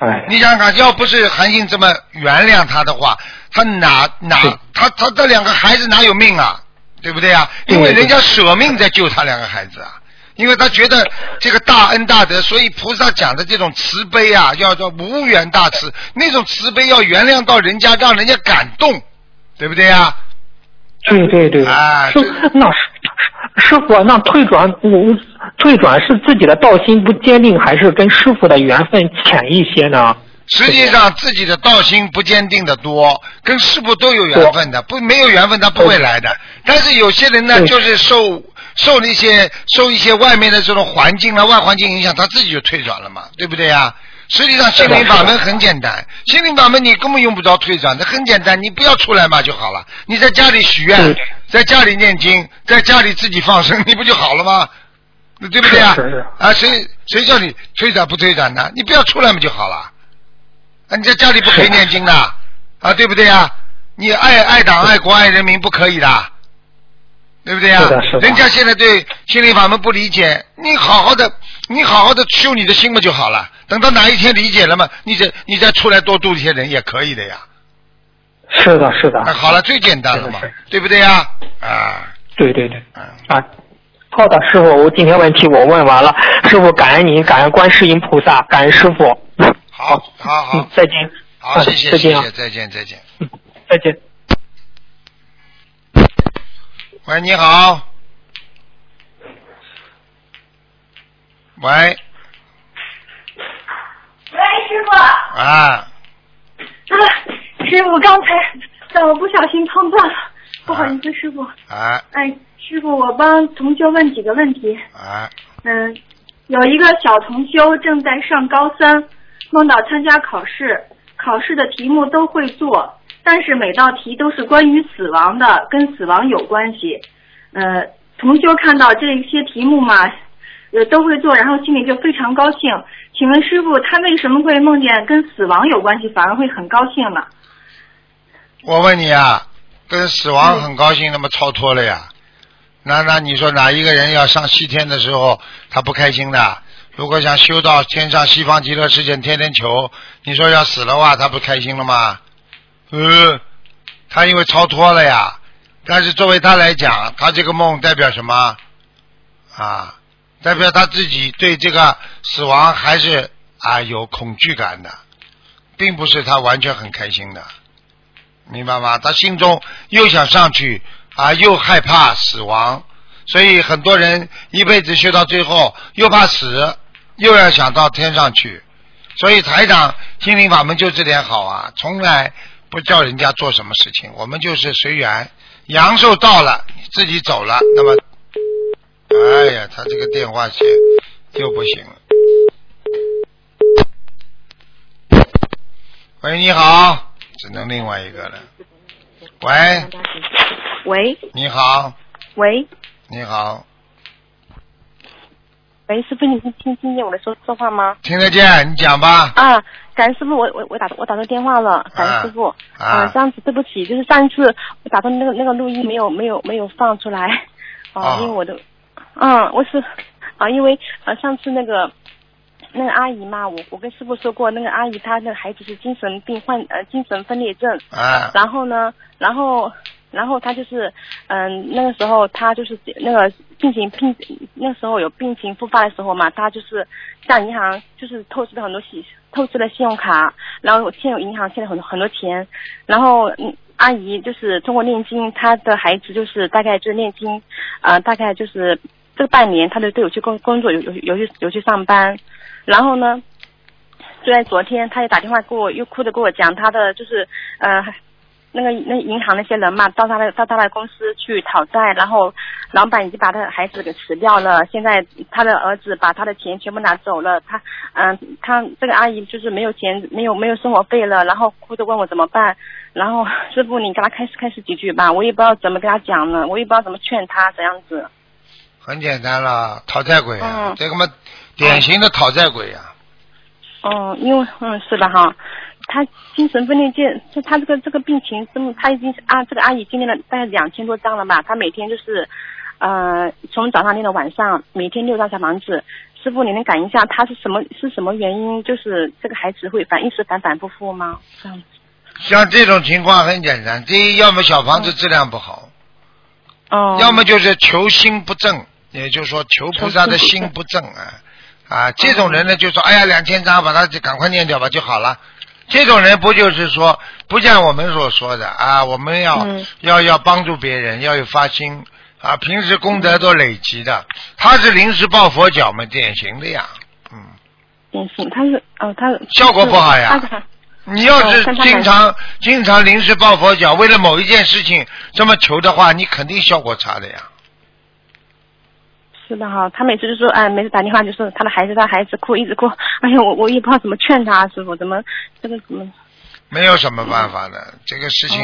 哎，你想想看，要不是韩信这么原谅他的话，他哪哪他他这两个孩子哪有命啊？对不对啊？因为人家舍命在救他两个孩子啊，因为他觉得这个大恩大德，所以菩萨讲的这种慈悲啊，要叫无缘大慈，那种慈悲要原谅到人家，让人家感动，对不对啊？对对对，哎师那师师傅，那退转我退转是自己的道心不坚定，还是跟师傅的缘分浅一些呢？实际上自己的道心不坚定的多，跟师傅都有缘分的，不没有缘分他不会来的。但是有些人呢，就是受受那些受一些外面的这种环境啊、外环境影响，他自己就退转了嘛，对不对呀？实际上心灵法门很简单，心灵法门你根本用不着退转，这很简单，你不要出来嘛就好了。你在家里许愿，在家里念经，在家里自己放生，你不就好了吗？对不对啊？啊，谁谁叫你退转不退转呢？你不要出来嘛就好了。啊，你在家里不可以念经的啊，对不对呀？你爱爱党爱国爱人民不可以的，对不对呀人家现在对心灵法门不理解，你好好的，你好好的修你的心嘛就好了。等到哪一天理解了嘛，你再你再出来多度一些人也可以的呀。是的，是的。那好了，最简单了嘛对不对呀？啊，对对对。嗯，啊，好的，师傅，我今天问题我问完了，师傅感恩您，感恩观世音菩萨，感恩师傅。好，好好嗯，，再见。好，谢谢再见啊谢谢，再见再见。嗯，再见。喂，你好。喂，喂，师傅，啊，啊，师傅，刚才在我不小心碰断了，不好意思，师傅。啊，哎，师傅，我帮同学问几个问题。啊，嗯，有一个小同修正在上高三，梦到参加考试，考试的题目都会做，但是每道题都是关于死亡的，跟死亡有关系。呃，同修看到这些题目嘛，呃都会做，然后心里就非常高兴。请问师傅，他为什么会梦见跟死亡有关系，反而会很高兴呢？我问你啊，跟死亡很高兴，那么超脱了呀？那那你说哪一个人要上西天的时候他不开心的？如果想修到天上西方极乐世界天天求，你说要死的话，他不开心了吗？呃，他因为超脱了呀。但是作为他来讲，他这个梦代表什么？啊，代表他自己对这个死亡还是啊有恐惧感的，并不是他完全很开心的。明白吗？他心中又想上去啊，又害怕死亡，所以很多人一辈子修到最后，又怕死，又要想到天上去。所以台长心灵法门就这点好啊，从来不叫人家做什么事情，我们就是随缘。阳寿到了，你自己走了，那么，哎呀，他这个电话线又不行了。喂，你好，只能另外一个了。喂，喂你好，喂，你好，喂，师傅，你听听听见我的说说话吗？听得见，你讲吧。啊，感恩师傅，我我我打我打错电话了，感恩师傅。啊这样子对不起，就是上一次我打通那个那个录音没有没有没有放出来，啊，哦因为我的，嗯，我是啊，因为啊上次那个那个阿姨嘛，我我跟师傅说过，那个阿姨她那个孩子是精神病患呃精神分裂症，啊然后呢，然后然后她就是，嗯，那个时候她就是那个病情病，那时候有病情复发的时候嘛，他就是向银行就是透支了很多信，透支了信用卡，然后欠有银行欠了很多很多钱，然后。阿姨就是通过念经，她的孩子就是大概就是念经，呃，大概就是这半年，他都都有去工工作，有有有去有去上班，然后呢，就在昨天，他也打电话给我，又哭着跟我讲他的就是呃那个那银行那些人嘛，到他的到他的公司去讨债，然后老板已经把他的孩子给辞掉了，现在他的儿子把他的钱全部拿走了，他嗯、他这个阿姨就是没有钱，没有没有生活费了，然后哭着问我怎么办，然后师傅你跟他开始开始几句吧，我也不知道怎么跟他讲呢，我也不知道怎么劝他怎样子。很简单了，讨债鬼啊，嗯。这个嘛，典型的讨债鬼啊。哦，因为嗯是的哈，他精神分裂症，就他这个这个病情，这么他已经啊这个阿姨经历了大概两千多张了吧，他每天就是呃从早上练到晚上，每天六张小房子。师傅，你能感应一下他是什么是什么原因？就是这个孩子会反一直反反复复吗？这样子。像这种情况很简单，第一，要么小房子质量不好，哦。要么就是求心不正，也就是说求菩萨的心不正啊啊，这种人呢就说，哎呀，两千张把它就赶快念掉吧就好了。这种人不就是说，不像我们所说的啊，我们要、嗯要要帮助别人，要有发心啊，平时功德都累积的。他是临时抱佛脚嘛，典型的呀，嗯。典型，他是哦，他效果不好呀你要是经常经常临时抱佛脚，为了某一件事情这么求的话，你肯定效果差的呀。是的哈，他每次就说，哎，每次打电话就说他的孩子，他孩子哭，一直哭。哎呀，我我也不知道怎么劝他，师傅怎么这个怎么？没有什么办法的，这个事情、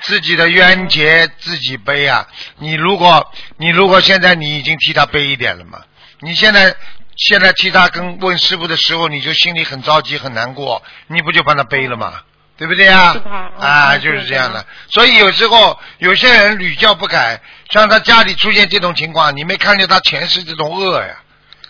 自己的冤结自己背啊。你如果你如果现在你已经替他背一点了嘛，你现在现在替他跟问师傅的时候，你就心里很着急很难过，你不就帮他背了吗？对不对呀？啊，嗯就是这样的。所以有时候有些人屡教不改，像他家里出现这种情况，你没看见他前世这种恶呀？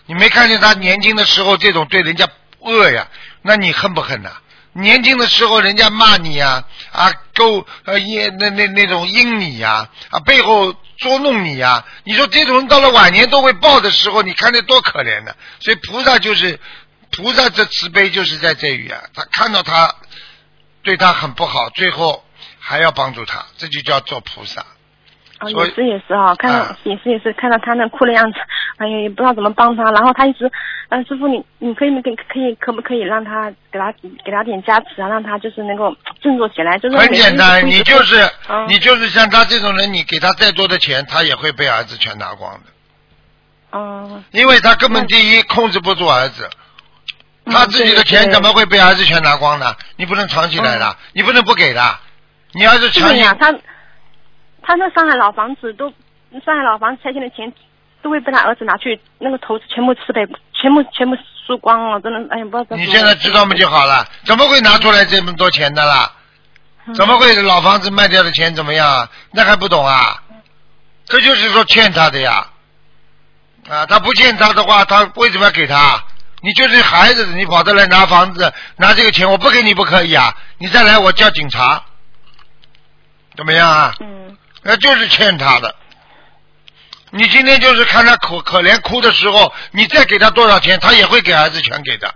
你没看见他年轻的时候这种对人家恶呀？那你恨不恨呐、年轻的时候人家骂你呀、啊，勾呃阴那那那种阴你呀、啊，背后捉弄你呀、你说这种人到了晚年都会报的时候，你看着多可怜呢、所以菩萨就是菩萨这慈悲就是在这里啊，他看到他对他很不好，最后还要帮助他，这就叫做菩萨。啊，所以也是也是哈，看到、啊也是也是看到他那哭的样子，哎呀，也不知道怎么帮他。然后他一直，嗯、师傅你你可以可可以可不可以让他给他给他点加持啊，让他就是能够振作起来，就是很简单，你就是、嗯你就是像他这种人，你给他再多的钱，他也会被儿子全拿光的，嗯，因为他根本第一控制不住儿子，嗯他自己的钱怎么会被儿子全拿光呢？你不能藏起来的，你不能不给的，你要是藏起来，他他那上海老房子都上海老房子拆迁的钱都会被他儿子拿去那个投资全部吃赔，全部全部输光了，真的哎呀，不知道怎么。你现在知道吗就好了，怎么会拿出来这么多钱的啦？嗯怎么会老房子卖掉的钱怎么样啊？那还不懂啊？这就是说欠他的呀。啊，他不欠他的话，他为什么要给他？你就是孩子，你跑这来拿房子，拿这个钱，我不给你不可以啊！你再来，我叫警察，怎么样啊？嗯那就是欠他的。你今天就是看他可可怜哭的时候，你再给他多少钱，他也会给儿子全给的。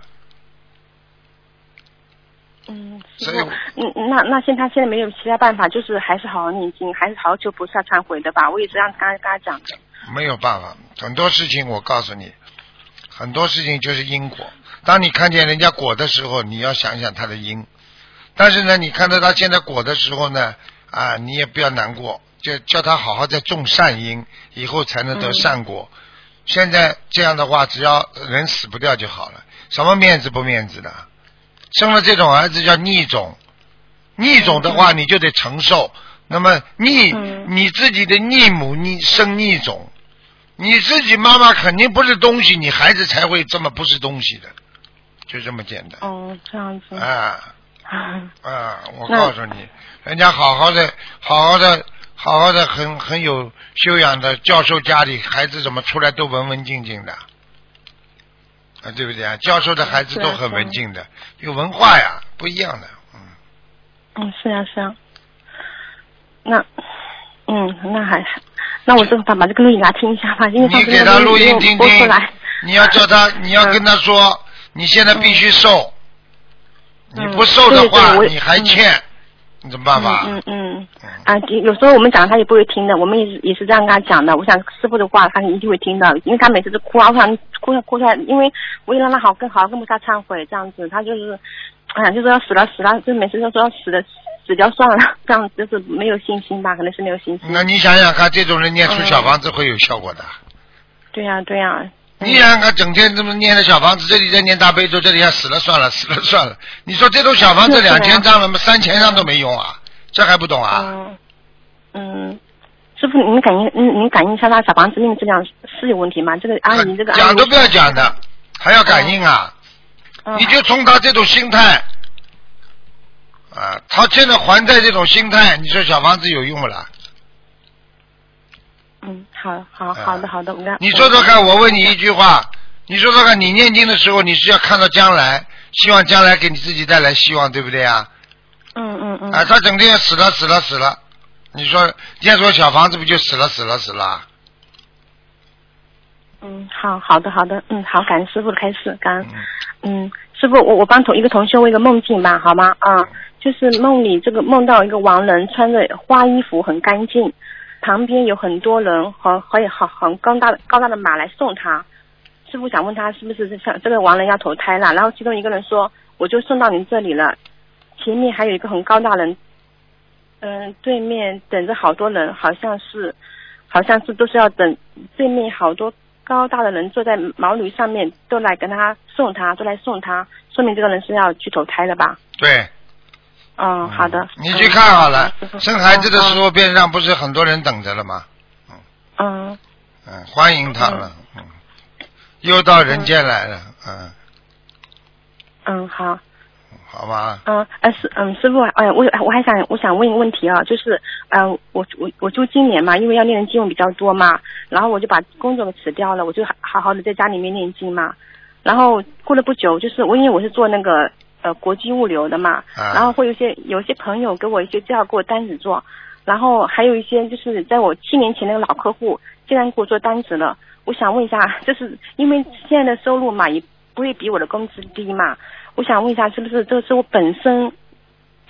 嗯，所以嗯，那那现在他现在没有其他办法，就是还是好好念经，还是好好求菩萨忏悔的吧。我也是这样跟他跟他讲的。没有办法，很多事情我告诉你，很多事情就是因果。当你看见人家果的时候，你要想想他的因。但是呢，你看到他现在果的时候呢，啊，你也不要难过，就叫他好好再种善因，以后才能得善果。现在这样的话，只要人死不掉就好了，什么面子不面子的？生了这种儿子叫逆种，逆种的话你就得承受。那么逆、嗯你自己的逆母逆生逆种，你自己妈妈肯定不是东西，你孩子才会这么不是东西的，就这么简单。哦，这样子。啊啊 啊！我告诉你，人家好好的、好好的、好好的，很很有修养的教授家里孩子怎么出来都文文静静的，啊，对不对啊？教授的孩子都很文静的，有文化呀，不一样的。嗯，嗯，是啊是啊。那，嗯，那还那我就把把这个录音给他听一下吧，因为上你次那给他录音听听播出来。，你要叫他，你要嗯跟他说，你现在必须瘦，你嗯不瘦的话，对对我你还嗯欠，你怎么办法？嗯嗯啊，有时候我们讲他也不会听的，我们也是也是这样跟他讲的。我想师傅的话，他一定会听的，因为他每次都哭啊，我想哭哭出来，因为我也让他好更好跟菩萨忏悔这样子，他就是，哎呀，就说要死了死了，就每次都说要死了死掉算了，这样就是没有信心吧，可能是没有信心。那你想想看，这种人念出嗯小房子会有效果的。对呀、对呀、你想想看，整天这么念的小房子，这里在念大悲咒，这里要死了算了，死了算了。你说这种小房子两千张了吗？三千张都没用啊，这还不懂啊？嗯嗯，师傅，您感应，您您感应一下，他小房子命质量是有问题吗？这个阿姨，这个阿姨讲都不要讲的，还要感应啊？嗯你就从他这种心态，啊，他现在还债这种心态，你说小房子有用不啦？嗯，好好好的好的，我看你说说看，我问你一句话，你说说看，你念经的时候，你是要看到将来，希望将来给你自己带来希望，对不对啊？嗯嗯嗯啊，他整天死了死了死了，你说建说小房子不就死了死了死了？嗯，好好的好的，嗯好，感恩师傅的开示，感恩。嗯，师傅，我我帮同一个同学问一个梦境吧，好吗？啊，就是梦里这个梦到一个亡人穿着花衣服，很干净，旁边有很多人和和很很高大的高大的马来送他。师傅想问他是不是像这个亡人要投胎了？然后其中一个人说，我就送到您这里了，前面还有一个很高大人，嗯，对面等着好多人，好像是好像是都是要等对面好多高大的人坐在毛驴上面，都来跟他送他，都来送他，说明这个人是要去投胎了吧？对，嗯，好的。你去看好了生孩子的时嗯候边上不是很多人等着了吗？嗯。嗯，欢迎他了，嗯，又到人间来了，嗯，嗯，好。好吧，嗯，哎师嗯师傅，哎、我我还想我想问一个问题啊，就是嗯、呃我我我就今年嘛，因为要念的经文比较多嘛，然后我就把工作给辞掉了，我就好好好的在家里面念经嘛，然后过了不久，就是我因为我是做那个呃国际物流的嘛，啊然后会有些有些朋友给我一些介绍给我单子做，然后还有一些就是在我七年前那个老客户竟然给我做单子了，我想问一下，就是因为现在的收入嘛也不会比我的工资低嘛，我想问一下，是不是这是我本身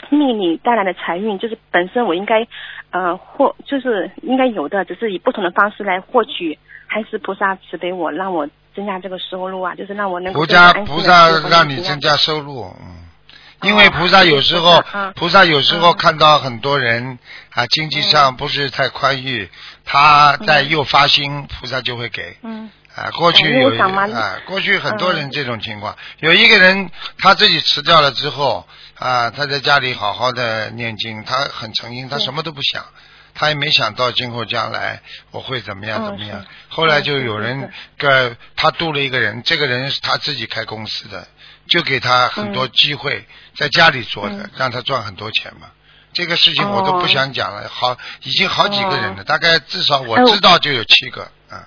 命里带来的财运，就是本身我应该呃获，就是应该有的，只是以不同的方式来获取，还是菩萨慈悲我，让我增加这个收入啊，就是让我能够菩萨菩萨让你增加收入，嗯。因为菩萨有时候，嗯。菩萨有时候嗯。看到很多人啊，经济上不是太宽裕，他在又发心，菩萨就会给。嗯。啊，过去有啊，过去很多人嗯。这种情况，有一个人他自己辞掉了之后啊，他在家里好好的念经，他很诚心，他什么都不想，他也没想到今后将来我会怎么样嗯怎么样是。后来就有人个他度了一个人，这个人是他自己开公司的，就给他很多机会在家里做的嗯，让他赚很多钱嘛。这个事情我都不哦想讲了，好，已经好几个人了，大概至少我知道就有七个，啊。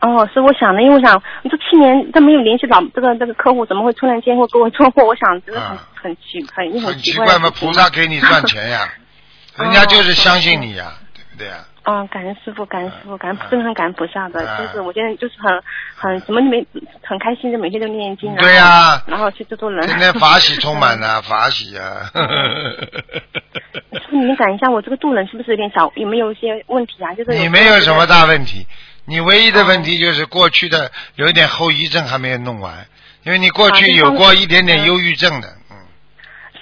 哦，是我想的，因为我想这七年他没有联系老这个这个客户，怎么会突然间会给我做货？我想这是很、啊很奇很很奇奇怪嘛，菩萨给你赚钱呀，人家就是相信你呀，对呀？嗯，感恩师傅，感恩师傅，感恩嗯。真的很感恩菩萨的，嗯。就是我现在就是很很什么没很开心的，每天都念经，啊对呀。然后去做做人，天天法喜充满了，法喜啊！师傅，您讲一下我这个度人是不是有点少，有没有一些问题啊？就是你没有什么大问题，你唯一的问题就是过去的有一点后遗症还没有弄完，因为你过去有过一点点忧郁症的，嗯，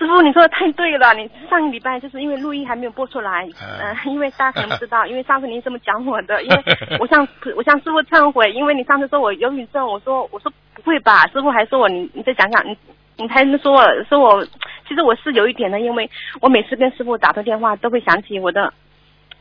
师傅，你说的太对了。你上个礼拜就是因为录音还没有播出来，嗯嗯、因为大家可能不知道，因为上次您这么讲我的，因为我向 我向师傅忏悔，因为你上次说我忧郁症，我说我说不会吧，师傅还说我你你再想想，你你还说我说我，其实我是有一点的，因为我每次跟师傅打通电话都会想起我的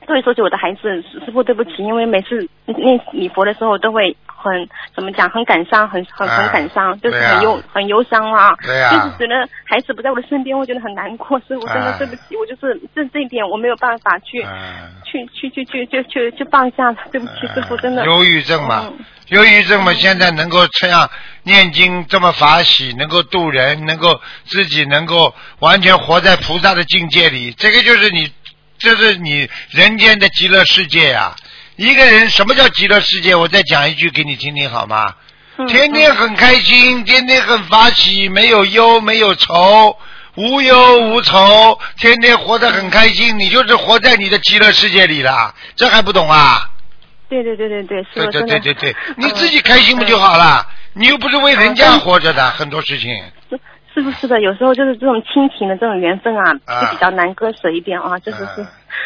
都会说起我的孩子，师师傅对不起，因为每次念礼佛的时候都会很怎么讲，很感伤，很很很感伤，就是很忧、很忧伤啊。对呀就是觉得孩子不在我的身边，我觉得很难过，所以我真的哎对不起，我就是这这一点我没有办法去、嗯。去去去去去去去放下，对不起，师傅真的。忧郁症嘛嗯，忧郁症嘛，现在能够这样念经这么法喜，能够度人，能够自己能够完全活在菩萨的境界里，这个就是你，这是你人间的极乐世界呀、一个人什么叫极乐世界？我再讲一句给你听听好吗？嗯天天很开心，天天很发喜，没有忧，没有愁，无忧无愁，天天活得很开心，你就是活在你的极乐世界里了，这还不懂啊？对对对对对，是对对。对对你自己开心不就好了？你又不是为人家活着的，很多事情。是是不是的？有时候就是这种亲情的这种缘分啊，啊就比较难割舍一点啊，就是是。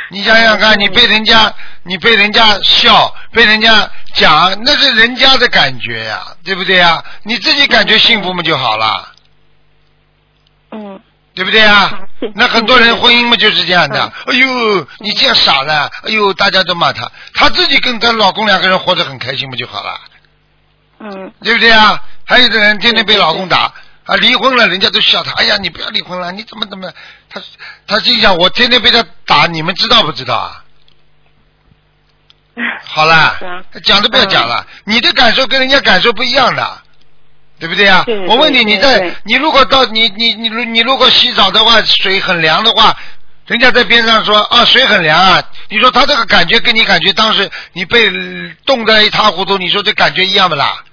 嗯你想想看，你被人家，你被人家笑，被人家讲，那是人家的感觉呀，对不对呀？你自己感觉幸福嘛就好了，嗯，对不对呀是？那很多人婚姻嘛就是这样的。哎呦，你这样傻的，哎呦，大家都骂他，他自己跟他老公两个人活得很开心嘛就好了。嗯对不对啊？还有的人天天被老公打啊，离婚了，人家都笑他，哎呀，你不要离婚了，你怎么怎么？他他心想，我天天被他打，你们知道不知道啊？好啦啊，讲都不要讲了，你的感受跟人家感受不一样的，对不对啊？我问你，你在你如果到你你你如你如果洗澡的话，水很凉的话，人家在边上说啊水很凉啊，你说他这个感觉跟你感觉当时你被冻得一塌糊涂，你说这感觉一样不啦？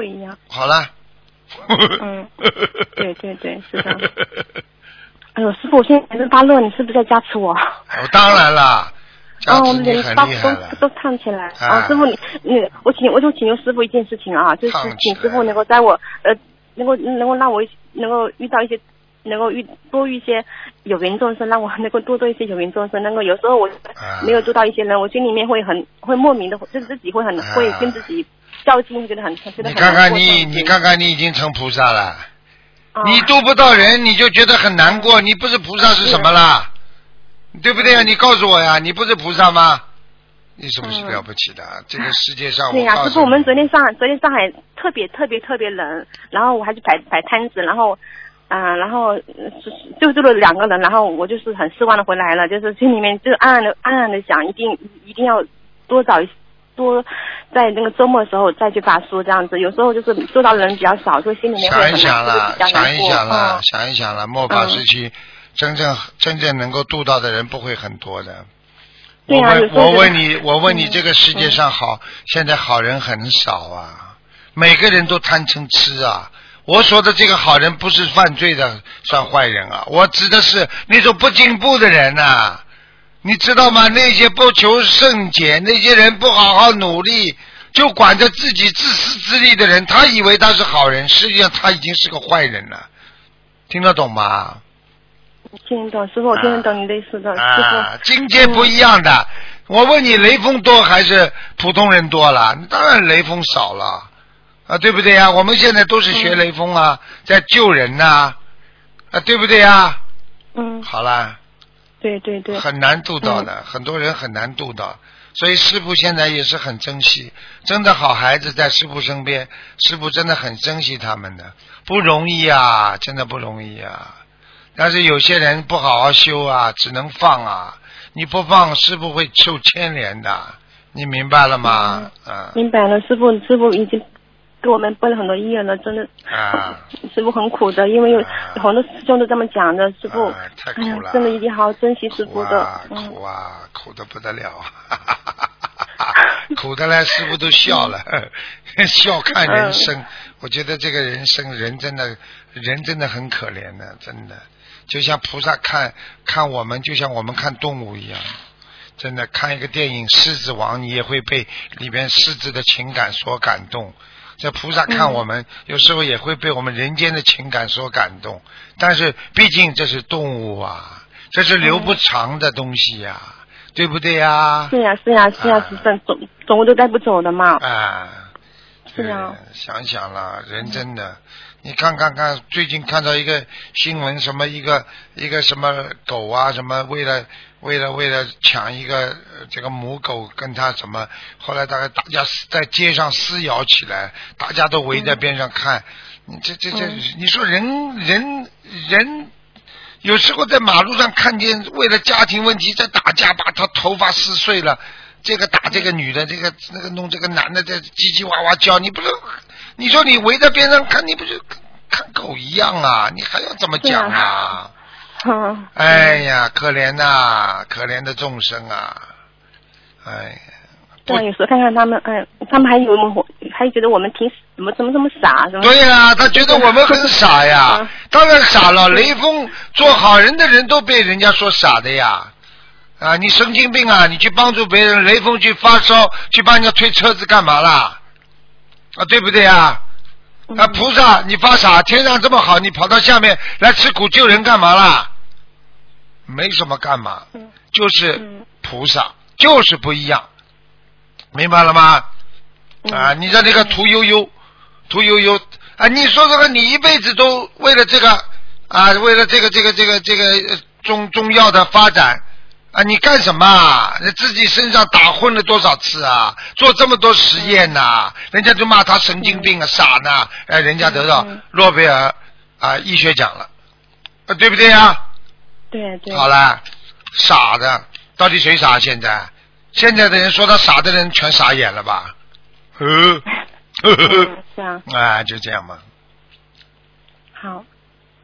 不一样。好了。嗯 对对对是的哎呦，师傅，我现在全身发热，你是不是在加持我？我当然啦，加啊，我们脸发很厉害了。都都烫起来。啊啊，师傅，你你我请我就请求师傅一件事情啊，就是请师傅能够在我呃能够能够让我能够遇到一些能够遇多遇一些有缘众生，让我能够多做一些有缘众生。能够有时候我啊没有做到一些人，我心里面会很会莫名的，就是自己会很啊会跟自己较劲，觉得很觉得很你看看你，你看看你已经成菩萨了，啊你度不到人，你就觉得很难过。你不是菩萨是什么啦？对不对啊？你告诉我呀，你不是菩萨吗？你是不是嗯了不起的？这个世界上，对呀、我告诉师傅，我们昨天上昨天上海特别特别特别冷，然后我还去摆摆摊子，然后，啊、然后就住了两个人，然后我就是很失望的回来了，就是心里面就暗暗的暗暗的想，一定一定要多找一多在那个周末的时候再去发书这样子，有时候就是做到人比较少，所以心里面想一想难了想一。想了，嗯想一想了，末法时期，真正真正能够度到的人不会很多的。对我问我问你，我问你，嗯这个世界上好，现在好人很少啊，每个人都贪嗔痴啊。我说的这个好人不是犯罪的算坏人啊，我指的是那种不进步的人呐、你知道吗？那些不求甚解，那些人不好好努力，就管着自己自私自利的人，他以为他是好人，实际上他已经是个坏人了。听得懂吗？听得懂，师傅，我听得懂你的意思的，师啊，傅。境界不一样的。我问你，雷锋多还是普通人多了？当然雷锋少了啊，对不对呀？我们现在都是学雷锋啊，在救人呐、啊，对不对呀？嗯，好了，对对对。很难度到的，很多人很难度到。所以师傅现在也是很珍惜，真的好孩子在师傅身边，师傅真的很珍惜他们的，不容易啊，真的不容易啊。但是有些人不好好修啊，只能放啊，你不放，师傅会受牵连的，你明白了吗？嗯明白了，师傅，师傅已经给我们拨了很多业了，真的。啊，师傅很苦的，因为有很多师兄都这么讲的，师傅，啊太苦了，真的一定好好珍惜师傅的苦啊，苦的不得了啊！苦的嘞，师傅都笑了，笑看人生。我觉得这个人生，人真的，人真的很可怜的，真的，就像菩萨看看我们，就像我们看动物一样。真的看一个电影《狮子王》，你也会被里边狮子的情感所感动。这菩萨看我们，有时候也会被我们人间的情感所感动。但是毕竟这是动物啊，这是留不长的东西呀、对不对呀、是呀是呀是呀啊，是的，总总物都带不走的嘛，啊，是啊想想了，人真的，你看看看，最近看到一个新闻，什么一个一个什么狗啊，什么为了为了为了抢一个呃这个母狗，跟他什么，后来大概大家在街上撕咬起来，大家都围在边上看，你这这这，嗯你说人人人。有时候在马路上看见为了家庭问题在打架，把他头发撕碎了，这个打这个女的，这个那个弄这个男的在叽叽哇哇叫，你不是？你说你围在边上看，你不是看狗一样啊？你还要怎么讲对啊？嗯，哎呀，可怜呐、可怜的众生啊！哎呀，对啊，有时候看看他们，哎，他们还以为我们，还觉得我们挺怎么怎么这么傻，怎么？对呀、他觉得我们很傻呀 嗯，当然傻了。雷锋做好人的人都被人家说傻的呀。啊，你神经病啊！你去帮助别人，雷锋去发烧，去帮人家推车子干嘛啦？啊，对不对啊？嗯啊，菩萨，你发傻，天上这么好，你跑到下面来吃苦救人干嘛啦？没什么干嘛，嗯。就是嗯。菩萨，就是不一样，明白了吗？嗯。啊，你在那个屠呦呦，屠呦呦啊，你说这个，你一辈子都为了这个啊，为了这个这个这个这个呃中中药的发展啊，你干什么？啊？你自己身上打混了多少次啊？做这么多实验呐、人家就骂他神经病啊，傻呢，哎，人家得到嗯。诺贝尔啊医学奖了，啊，对不对呀、对对。好了，傻的，到底谁傻？现在，现在的人说他傻的人全傻眼了吧？嗯，呵呵嗯，是啊，呵，哎，就这样嘛，好，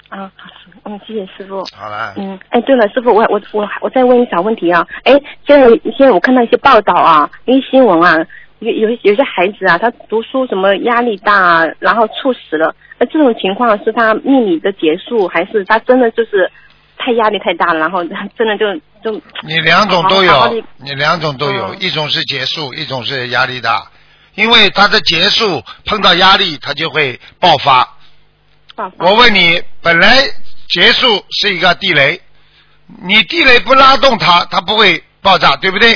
啊，好，嗯，谢谢师傅。好了，嗯，哎，对了，师傅，我我我我再问一个小问题啊，哎，现在现在我看到一些报道啊，一些新闻啊，有有有些孩子啊，他读书什么压力大啊，然后猝死了，那这种情况是他命理的结束，还是他真的就是太压力太大了，然后真的就就你两种都有好好，你两种都有，嗯一种是结束，一种是压力大，因为它的结束碰到压力，它就会爆发。爆发我问你，本来结束是一个地雷，你地雷不拉动它，它不会爆炸，对不对？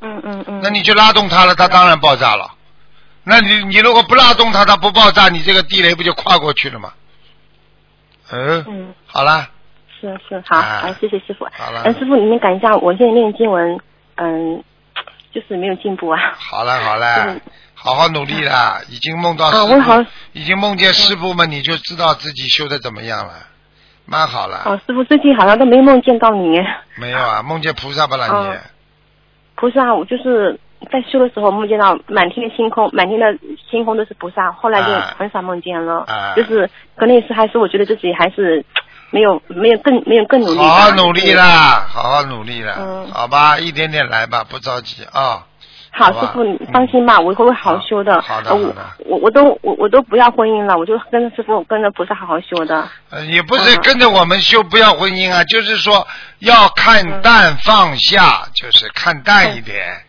嗯嗯嗯，那你就拉动它了，它当然爆炸了。那你你如果不拉动它，它不爆炸，你这个地雷不就跨过去了吗？嗯，嗯。好了，是是好，啊好，谢谢师傅。好了嗯，师傅，你们赶一下，我现在念经文，嗯，就是没有进步啊。好了，好了嗯，好好努力了，已经梦到啊师我好，已经梦见师傅们，你就知道自己修的怎么样了，蛮好了。哦，师傅最近好像都没梦见到你。没有啊，梦见菩萨不啦你哦？菩萨，我就是在修的时候梦见到满天的星空，满天的星空都是菩萨，后来就啊很少梦见了。啊就是可能也是还是我觉得自己还是没有没有更没有更努力。好好努力啦，好好努力啦，嗯。好吧，一点点来吧，不着急啊。好，师傅，你放心吧，我会好好修的。好的呃我好的。我我都我我都不要婚姻了，我就跟着师傅，跟着菩萨好好修的。呃，也不是嗯。跟着我们修不要婚姻啊，就是说要看淡放下，就是看淡一点，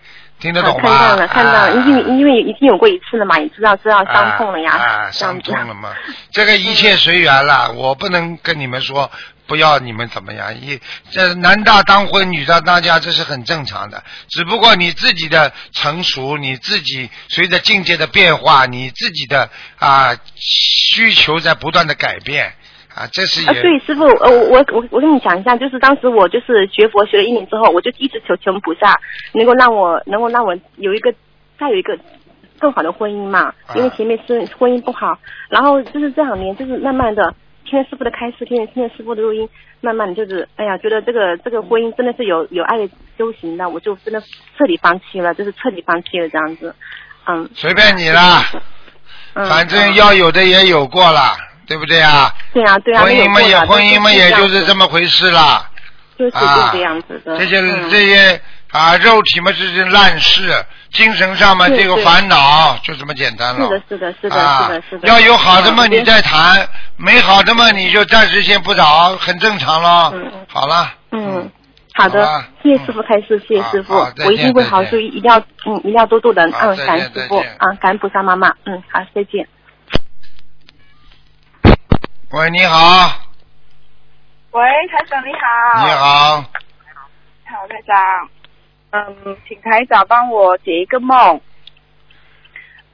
听得懂吗？看到了，看到了，啊。因为因为已经有过一次了嘛，也知道知道伤痛了呀，啊，伤痛了嘛，这个一切随缘了，我不能跟你们说不要你们怎么样，一这男大当婚，女大当嫁，这是很正常的。只不过你自己的成熟，你自己随着境界的变化，你自己的啊需求在不断的改变啊，这是啊，也对，师傅，呃，我我我跟你讲一下，就是当时我就是学佛学了一年之后，我就一直求求菩萨，能够让我能够让我有一个再有一个更好的婚姻嘛，啊因为前面是婚姻不好，然后就是这两年就是慢慢的听着师傅的开示，听着听着师傅的录音，慢慢的就是哎呀，觉得这个这个婚姻真的是有有爱的修行的，我就真的彻底放弃了，就是彻底放弃了这样子，嗯。随便你啦，嗯，反正嗯。要有的也有过了，对不对啊？对啊对啊，婚姻嘛也婚姻嘛也就是这么么回事啦。就是啊这个样子的，这些嗯这些啊，肉体嘛这是烂事，精神上嘛这个烦恼就这么简单了。是的，是的，是的，啊是的，是的。要有好的嘛，嗯你再谈；没好的嘛，你就暂时先不找，很正常咯。嗯嗯好了。嗯，好的好，谢谢师傅开示，谢谢师傅我一定会好好再见修，一定要嗯，一定要多多的嗯，感恩师傅啊，感恩菩萨妈妈，嗯，好，再见。喂，你好，喂，台长你好。你。好，好，台长。嗯，请台长帮我解一个梦。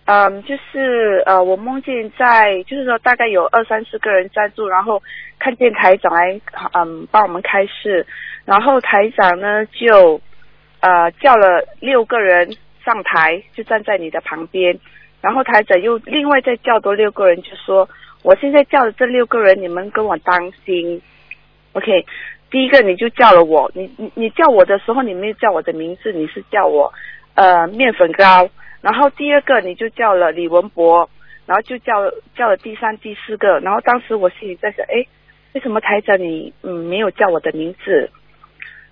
嗯，就是呃，我梦见在，就是说大概有二三十个人站住，然后看见台长来，嗯，帮我们开示，然后台长呢就呃叫了六个人上台，就站在你的旁边，然后台长又另外再叫多六个人，就说我现在叫的这六个人，你们跟我当心，OK。第一个你就叫了我，你你你叫我的时候，你没有叫我的名字，你是叫我呃面粉糕。然后第二个你就叫了李文博，然后就叫叫了第三、第四个。然后当时我心里在想，哎，为什么台长你嗯没有叫我的名字？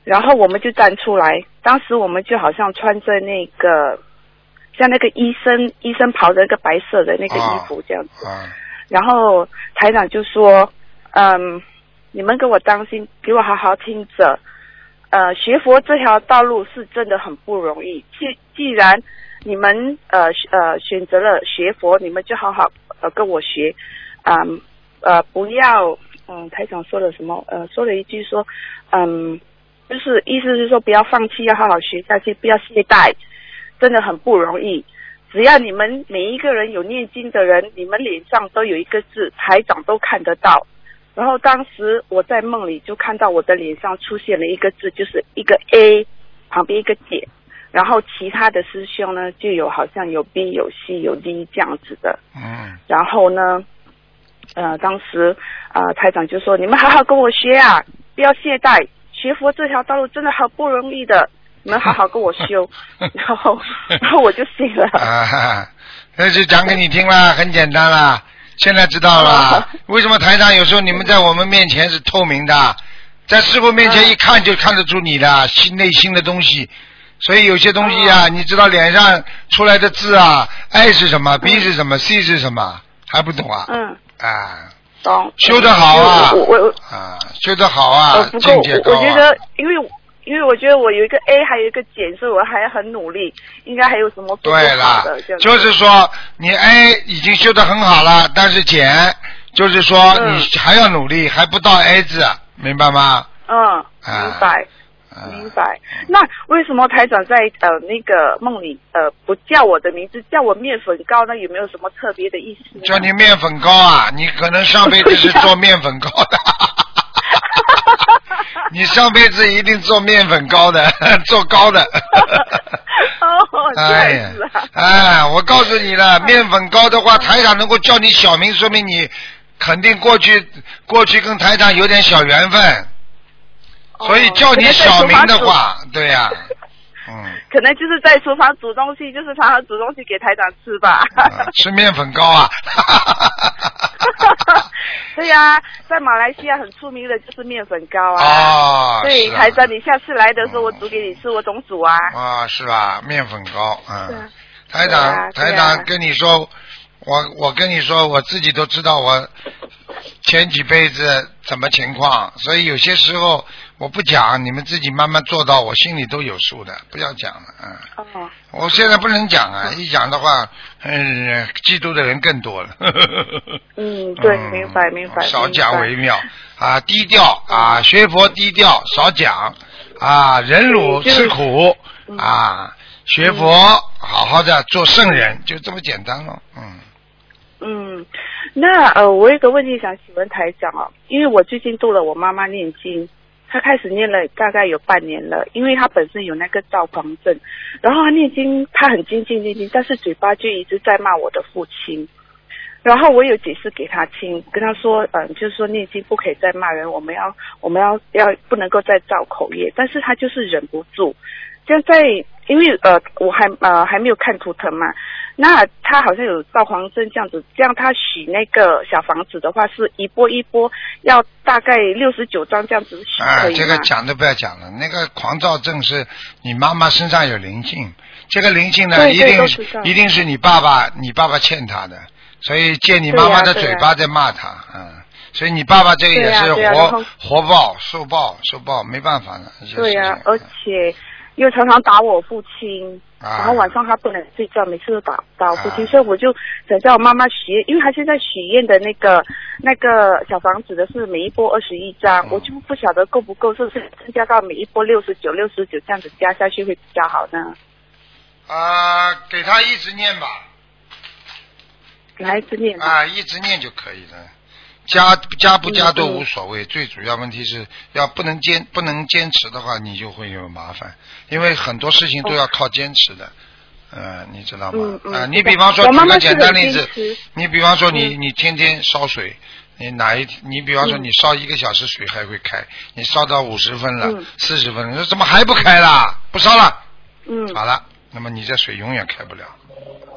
然后我们就站出来，当时我们就好像穿着那个像那个医生医生袍的那个白色的那个衣服这样子。然后台长就说，嗯，你们给我当心，给我好好听着。呃，学佛这条道路是真的很不容易。既既然你们呃呃选择了学佛，你们就好好呃跟我学，啊呃不要嗯台长说了什么呃说了一句说嗯就是意思是说不要放弃，要好好学下去，不要懈怠，真的很不容易。只要你们每一个人有念经的人，你们脸上都有一个字，台长都看得到。然后当时我在梦里就看到我的脸上出现了一个字，就是一个 A 旁边一个点。然后其他的师兄呢，就有好像有 B 有 C 有 D 这样子的。嗯。然后呢，呃，当时啊，台长就说：“你们好好跟我学啊，不要懈怠，学佛这条道路真的好不容易的，你们好好跟我修。”然后，然后我就信了。啊，那就讲给你听啦，很简单啦，现在知道了。为什么台上有时候你们在我们面前是透明的，在师傅面前一看就看得出你的心内心的东西。所以有些东西啊，你知道脸上出来的字啊，I 是什么，B 是什么，C 是什么，还不懂啊？嗯。啊。懂。修得好啊！我我。啊，修得好啊！境界高啊！我觉得，因为因为我觉得我有一个 A，还有一个减，所以我还很努力。应该还有什么做不好的？就是说，你 A 已经修得很好了，但是减，就是说你还要努力，还不到 A 字，明白吗？嗯，明白。明白。那为什么台长在呃那个梦里呃不叫我的名字，叫我面粉糕？那有没有什么特别的意思？叫你面粉糕啊！你可能上辈子是 做面粉糕的。你上辈子一定做面粉糕的，做糕的。哦，哎呀，哎，我告诉你了，面粉糕的话，台长能够叫你小名，说明你肯定过去过去跟台长有点小缘分。所以叫你小名的话，对呀，嗯，可能就是在厨房煮东西，就是常常煮东西给台长吃吧。吃面粉糕啊！对呀，在马来西亚很出名的就是面粉糕啊。哦。对，台长，你下次来的时候我煮给你吃，我总煮啊。啊，是吧？面粉糕，嗯。台长，台长跟你说，我我跟你说，我自己都知道我前几辈子怎么情况，所以有些时候。我不讲，你们自己慢慢做到，我心里都有数的，不要讲了，嗯。哦。我现在不能讲啊，一讲的话，嗯，嫉妒的人更多了。嗯，对，明白明白。少讲为妙啊，低调啊，学佛低调，少讲啊，忍辱吃苦啊，学佛好好的做圣人，就这么简单了，嗯。嗯，那呃，我有个问题想请问台长哦，因为我最近度了我妈妈念经。他开始念了大概有半年了，因为他本身有那个躁狂症，然后他念经，他很精进念经，但是嘴巴就一直在骂我的父亲。然后我有解释给他听，跟他说，嗯，就是说念经不可以再骂人，我们要我们要要不能够再造口业，但是他就是忍不住。现在因为呃我还呃还没有看图腾嘛。那他好像有造黄症这样子，这样他许那个小房子的话，是一波一波，要大概六十九张这样子许啊，这个讲都不要讲了，那个狂躁症是你妈妈身上有灵性，这个灵性呢，一定一定是你爸爸，你爸爸欠他的，所以借你妈妈的嘴巴在骂他，嗯，所以你爸爸这个也是活活报受报受报，没办法的。对呀，而且又常常打我父亲。然后晚上他不能睡觉，每次都打打我父亲，所以我就想叫我妈妈许愿，因为他现在许愿的那个那个小房子的是每一波二十一张，我就不晓得够不够，是不是增加到每一波六十九、六十九这样子加下去会比较好呢？啊，给他一直念吧。给他一直念吧。啊，一直念就可以了。加加不加都嗯嗯无所谓，最主要问题是要不能坚不能坚持的话，你就会有麻烦，因为很多事情都要靠坚持的。呃，你知道吗嗯？嗯啊，你比方说举个简单例子，你比方说你嗯你天天烧水，你哪一你比方说嗯你烧一个小时水还会开，你烧到五十分了嗯、四十分了，你说怎么还不开啦？不烧了，嗯，好了，那么你这水永远开不了，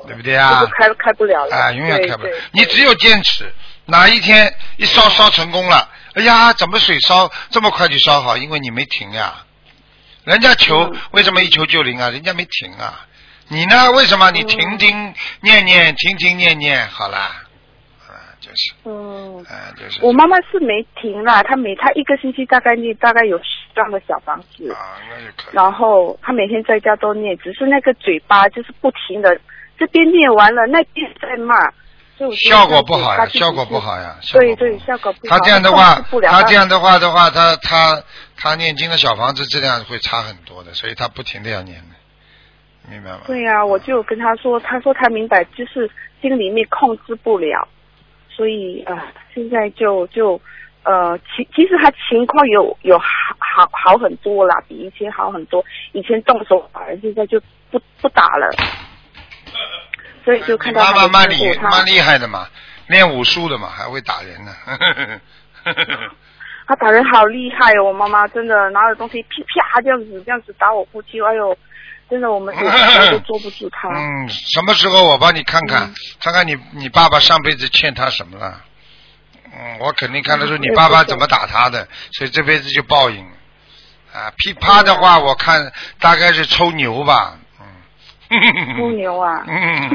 对不对啊？开开不了了。啊，永远开不了。你只有坚持，哪一天一烧烧成功了，哎呀，怎么水烧这么快就烧好？因为你没停呀。人家求嗯为什么一求就灵啊？人家没停啊。你呢？为什么你嗯停停念念，停停念念？好啦，啊，就是，嗯，啊，就是。我妈妈是没停啦，她每她一个星期大概念大概有十张的小房子，啊，那就可以。然后她每天在家都念，只是那个嘴巴就是不停的，这边念完了那边在骂，所以我效果不好呀，效果不好呀。对对，效果不好。他这样的话他这样的话的话，他他他念经的小房子质量会差很多的，所以他不停的要念的，明白吗？对呀、我就跟他说，他说他明白，就是心里面控制不了，所以啊、呃现在就就呃，其其实他情况有有好好好很多啦，比以前好很多。以前动手打人，现在就不不打了，所以就看到你妈妈他蛮厉的结果，他蛮厉害的嘛，练武术的嘛，还会打人呢。他打人好厉害哦，我妈妈真的拿着东西啪啪这样子这样子打我父亲，哎呦，真的我们都捉不住他。嗯，什么时候我帮你看看，嗯看看你你爸爸上辈子欠他什么了？嗯，我肯定看得出你嗯爸爸怎么打他的，所以这辈子就报应。啊，噼啪的话，我看大概是抽牛吧。嗯。猪牛啊，嗯，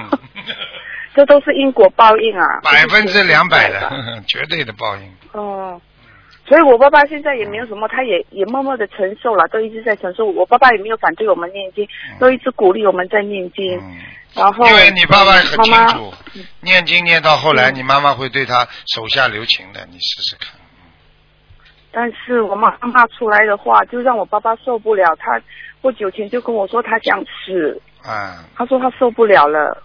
这都是因果报应啊，百分之两百的。绝对的报应。哦，所以我爸爸现在也没有什么，他也也默默的承受了，都一直在承受。我爸爸也没有反对我们念经，都一直鼓励我们在念经。嗯，然后，因为你爸爸很清妈妈楚，念经念到后来，嗯你妈妈会对他手下留情的，你试试看。但是我妈妈出来的话，就让我爸爸受不了。他不久前就跟我说他想死，啊，他说他受不了了。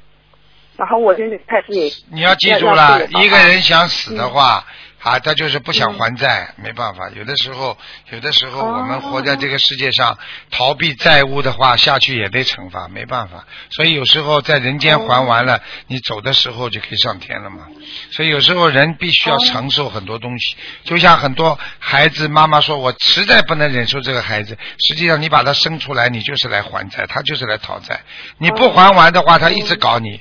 然后我现在开始也你要记住了，一个人想死的话，嗯啊，他就是不想还债，没办法。有的时候，有的时候哦我们活在这个世界上，逃避债务的话，下去也得惩罚，没办法。所以有时候在人间还完了，你走的时候就可以上天了嘛。所以有时候人必须要承受很多东西，就像很多孩子，妈妈说我实在不能忍受这个孩子，实际上你把他生出来，你就是来还债，他就是来讨债。你不还完的话，他一直搞你。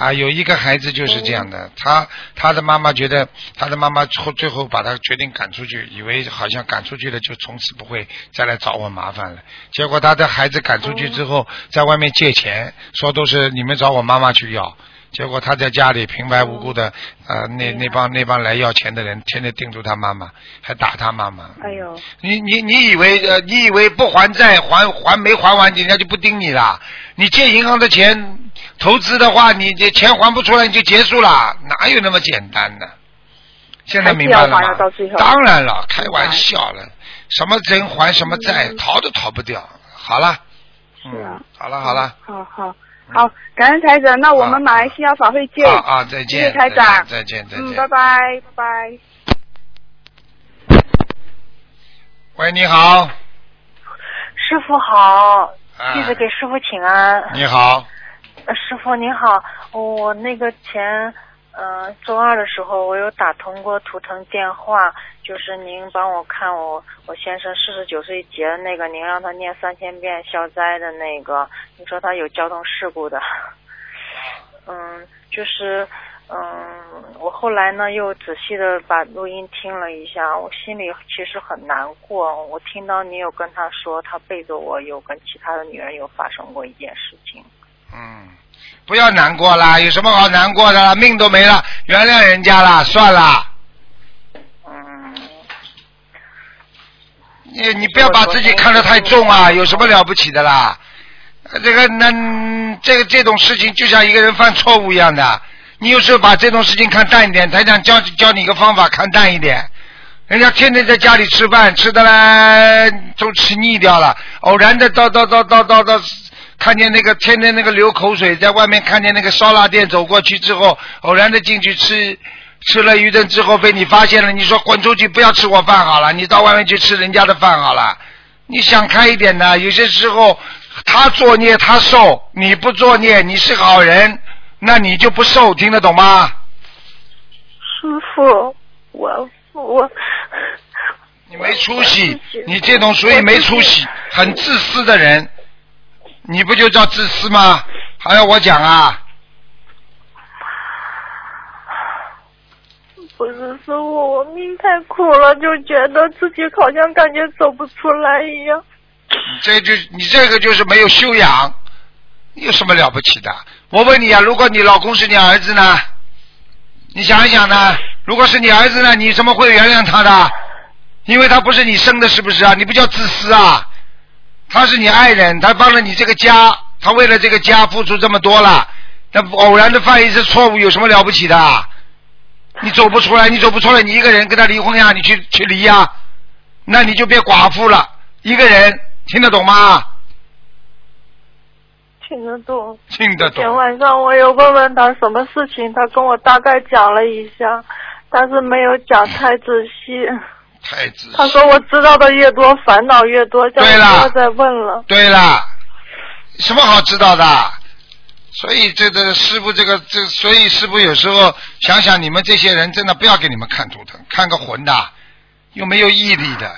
啊，有一个孩子就是这样的，他他的妈妈觉得他的妈妈后最后把他决定赶出去，以为好像赶出去了就从此不会再来找我麻烦了。结果他的孩子赶出去之后，在外面借钱，说都是你们找我妈妈去要。结果他在家里平白无故的，呃，那那帮那帮来要钱的人，天天盯住他妈妈，还打他妈妈。哎呦，你你你以为呃，你以为不还债还还没还完，人家就不盯你啦？你借银行的钱投资的话，你这钱还不出来你就结束了，哪有那么简单呢？现在明白了吗了到最？后当然了，开玩笑了，什么人还什么债，嗯逃都逃不掉。好了，是啊嗯，好了好了，好好好，感恩台长，那我们马来西亚法会见。啊啊，再见，谢谢台长再见再见。嗯，拜拜拜拜。喂，你好，师傅好，啊弟子给师傅请安。你好，呃师傅您好，我那个前呃周二的时候，我有打通过图腾电话，就是您帮我看我我先生四十九岁结的那个，您让他念三千遍消灾的那个，你说他有交通事故的，嗯，就是嗯，我后来呢又仔细的把录音听了一下，我心里其实很难过。我听到你有跟他说，他背着我有跟其他的女人有发生过一件事情。嗯，不要难过啦，有什么好难过的啦？命都没了，原谅人家啦，算了。嗯，你你不要把自己看得太重啊，有什么了不起的啦？这个那这个这种事情就像一个人犯错误一样的，你有时候把这种事情看淡一点。台长教教你一个方法，看淡一点。人家天天在家里吃饭，吃的嘞都吃腻掉了，偶然的到到到到到到看见那个天天那个流口水，在外面看见那个烧腊店走过去之后，偶然的进去吃，吃了一顿之后被你发现了，你说滚出去，不要吃我饭好了，你到外面去吃人家的饭好了。你想开一点的，有些时候他作孽他受，你不作孽，你是好人，那你就不受，听得懂吗？师傅，我我你没出息，你这种属于没出息、很自私的人，你不就叫自私吗？还要我讲啊？不是师傅，我命太苦了，就觉得自己好像感觉走不出来一样。你这就你这个就是没有修养，有什么了不起的？我问你啊，如果你老公是你儿子呢？你想一想呢？如果是你儿子呢，你怎么会原谅他的？因为他不是你生的，是不是啊？你不叫自私啊？他是你爱人，他帮了你这个家，他为了这个家付出这么多了，那偶然的犯一次错误有什么了不起的？你走不出来，你走不出来，你一个人跟他离婚呀？你去去离呀？那你就变寡妇了，一个人听得懂吗？听得懂。听得懂。前晚上我有问问他什么事情，他跟我大概讲了一下，但是没有讲太仔细。太仔细。他说我知道的越多，烦恼越多，叫不要再问了。对了，什么好知道的？所以这个师傅，这个这，所以师傅有时候想想，你们这些人真的不要给你们看图腾，看个混的，又没有毅力的。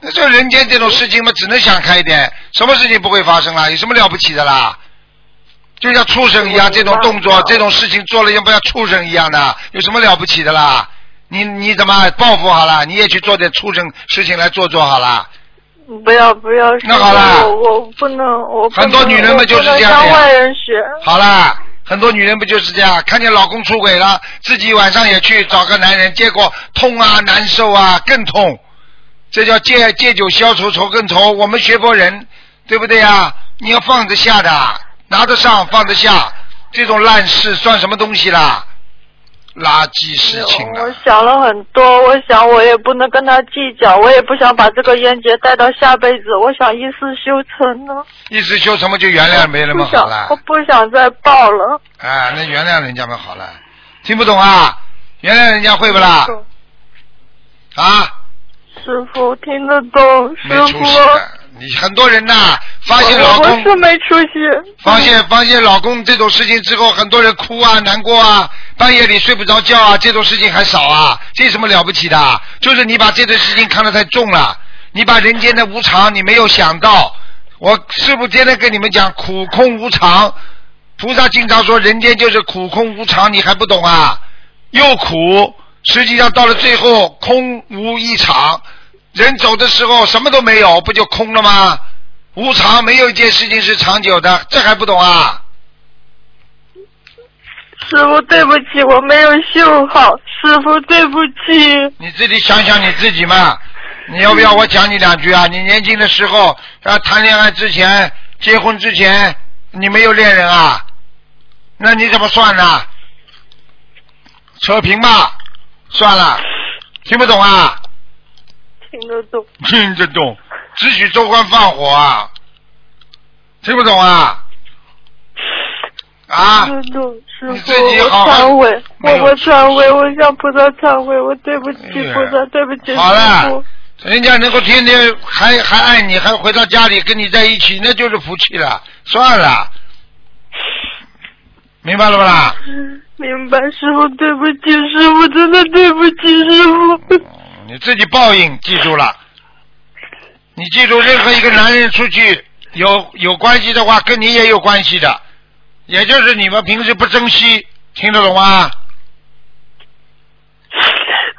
那这人间这种事情嘛，只能想开一点，什么事情不会发生啦？有什么了不起的啦？就像畜生一样，这种动作、这种事情做了，像不像畜生一样的？有什么了不起的啦？你你怎么报复好了？你也去做点畜生事情来做做好了。不要不要，那好了我我不能，我不能很多女人们就是这样的向外人学。好啦，很多女人不就是这样，看见老公出轨了，自己晚上也去找个男人，结果痛啊、难受啊，更痛。这叫借借酒消愁，愁更愁。我们学佛人，对不对呀？你要放得下的，拿得上放得下，这种烂事算什么东西啦？垃圾事情啊！我想了很多，我想我也不能跟他计较，我也不想把这个冤结带到下辈子，我想一世修成呢。一世修成不就原谅没那么好了我。不想再报了。啊，那原谅人家们好了。听不懂啊？原谅人家会不啦？啊？师傅听得懂，师傅。的。你很多人呐，发现老我公是没出息。发现发现老公这种事情之后，很多人哭啊、难过啊，半夜里睡不着觉啊，这种事情还少啊，这有什么了不起的？就是你把这件事情看得太重了，你把人间的无常你没有想到。我师傅天天跟你们讲苦空无常，菩萨经常说人间就是苦空无常，你还不懂啊？又苦，实际上到了最后空无一常，人走的时候什么都没有，不就空了吗？无常，没有一件事情是长久的，这还不懂啊？师傅对不起，我没有修好，师傅对不起。你自己想想你自己嘛，你要不要我讲你两句啊？你年轻的时候啊，谈恋爱之前、结婚之前，你没有恋人啊？那你怎么算呢？扯平吧，算了，听不懂啊？听得懂。听得懂，只许州官放火啊？听不懂啊？啊？听得懂，师傅，我忏悔，我我忏悔，我向菩萨忏悔，我对不起菩萨，对不起好师了傅。，人家能够天天还还爱你，还回到家里跟你在一起，那就是福气了。算了，明白了吧啦？明白，师傅，对不起，师傅，真的对不起，师傅。你自己报应，记住了。你记住，任何一个男人出去有有关系的话，跟你也有关系的，也就是你们平时不珍惜，听得懂吗？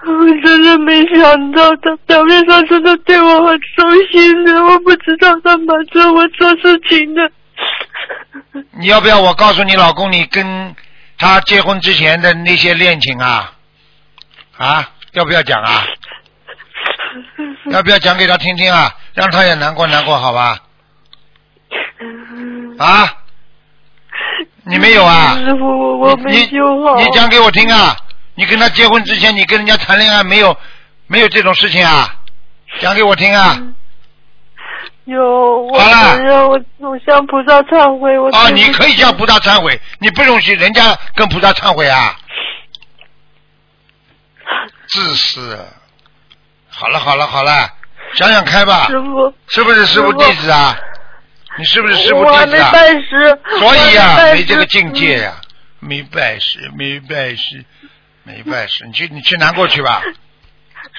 我真的没想到，他表面上真的对我很忠心的，我不知道他瞒着我做事情的。你要不要我告诉你老公，你跟他结婚之前的那些恋情啊？啊，要不要讲啊？要不要讲给他听听啊？让他也难过难过，好吧？啊？你没有啊？师傅，我我没你修好。你讲给我听啊！你跟他结婚之前，你跟人家谈恋爱没有没有这种事情啊？讲给我听啊！有，我好了承认我我向菩萨忏悔，我啊，你可以向菩萨忏悔，你不允许人家跟菩萨忏悔啊！自私。好了好了好了，想想开吧，师傅，是不是师傅弟子啊？你是不是师傅我还没弟子啊？拜师，所以呀、没这个境界呀、没拜师，没拜师，没拜师，你去你去南过去吧。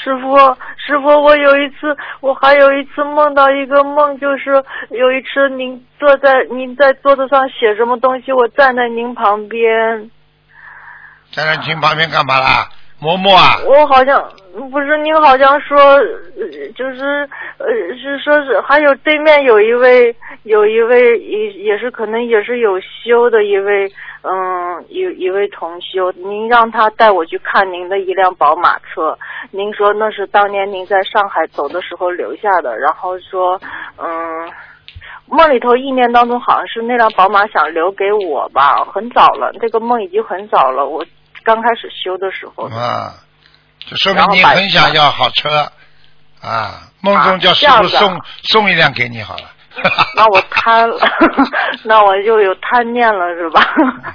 师傅，师傅，我有一次，我还有一次梦到一个梦，就是有一次您坐在您在桌子上写什么东西，我站在您旁边，站在您旁边干嘛啦？嬷嬷啊，我好像不是您好像说，就是呃是说是还有对面有一位有一位也也是可能也是有修的一位嗯一一位同修，您让他带我去看您的一辆宝马车，您说那是当年您在上海走的时候留下的，然后说嗯。梦里头意念当中好像是那辆宝马想留给我吧，很早了，这个梦已经很早了，我刚开始修的时候。啊，就说明你很想要好车啊。梦中叫师傅送送一辆给你好了。那我贪了，那我就有贪念了，是吧？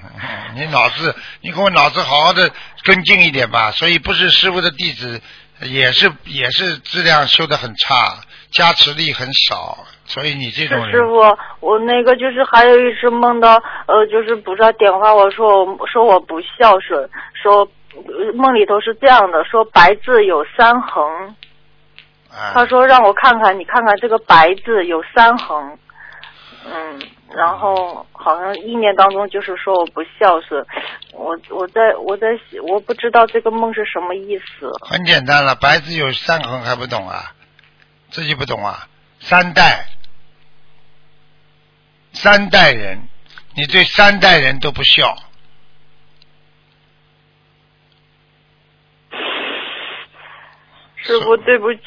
你脑子，你给我脑子好好的跟进一点吧。所以不是师傅的弟子，也是也是质量修的很差，加持力很少。所以你这种人，师傅，我那个就是还有一次梦到，呃，就是菩萨点化我说我说我不孝顺，说呃梦里头是这样的，说白字有三横，啊他说让我看看，你看看这个白字有三横，嗯，然后好像意念当中就是说我不孝顺，我我在我在我不知道这个梦是什么意思。很简单了，白字有三横还不懂啊？自己不懂啊？三代，三代人，你对三代人都不孝，师傅，对不起，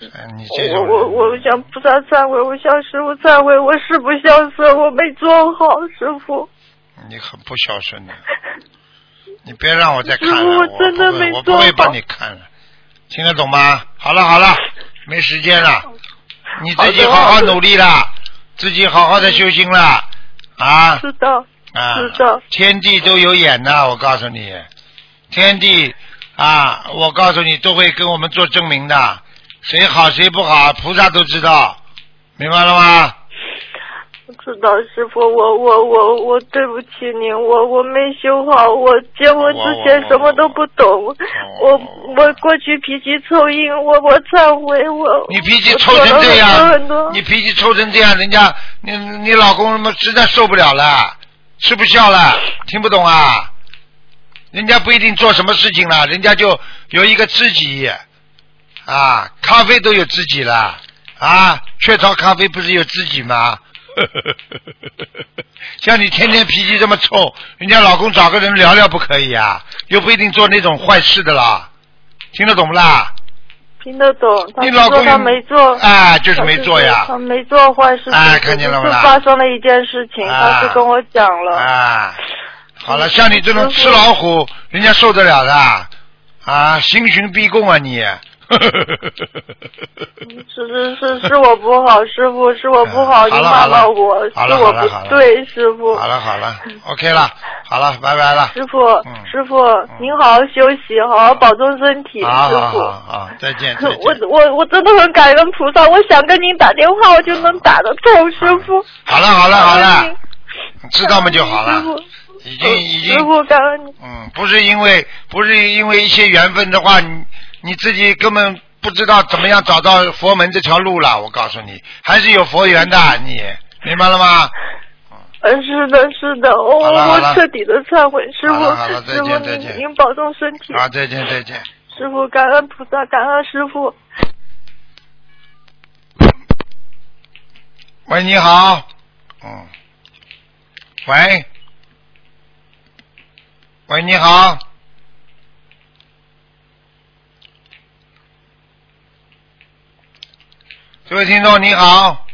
嗯你这我我我向菩萨忏悔，我向师傅忏悔，我是不孝顺，我没做好，师傅。你很不孝顺的。你别让我再看了，我真的没做我不会帮你看了，听得懂吗？好了好了，没时间了，你自己好好努力啦，自己好好的修心啦，啊？知道，啊知道，天地都有眼的，我告诉你，天地啊，我告诉你都会跟我们做证明的，谁好谁不好，菩萨都知道，明白了吗？知道，师傅，我我我我对不起您，我我没修好，我结婚之前什么都不懂，我我过去脾气臭硬，我我忏悔，我你脾气臭成这样多，你脾气臭成这样，人家你你老公他妈实在受不了了，吃不消了，听不懂啊？人家不一定做什么事情了，人家就有一个知己啊，咖啡都有知己了啊，雀巢咖啡不是有知己吗？像你天天脾气这么臭，人家老公找个人聊聊不可以啊？又不一定做那种坏事的啦，听得懂不啦？听得懂，他你老公他没做，哎就是没做呀他没做坏事情，哎看见了不啦只是发生了一件事情，啊他是跟我讲了，啊，好了，嗯像你这种吃老虎，人家受得了的啊？刑讯逼供啊你！是是是是我不好，师傅是我不好，您骂骂我，是我不对，师傅。好了好了，OK 了，好了，拜拜了。师傅，嗯师傅，您好好休息，好好保重身体，师好好好傅。好，再见再我见。我我真的很感恩菩萨，我想跟您打电话，我就能打得通，师傅。好了好了好了，知道吗就好了。师傅，已经已经师傅感恩你。嗯，不是因为不是因为一些缘分的话，你你自己根本不知道怎么样找到佛门这条路了。我告诉你，还是有佛缘的，你明白了吗？嗯，是的，是的，我我彻底的忏悔，师傅好再师傅见再见您您保重身体，好，再见再见。师傅感恩菩萨，感恩师傅。喂，你好。嗯。喂。喂，你好。这位听众你好，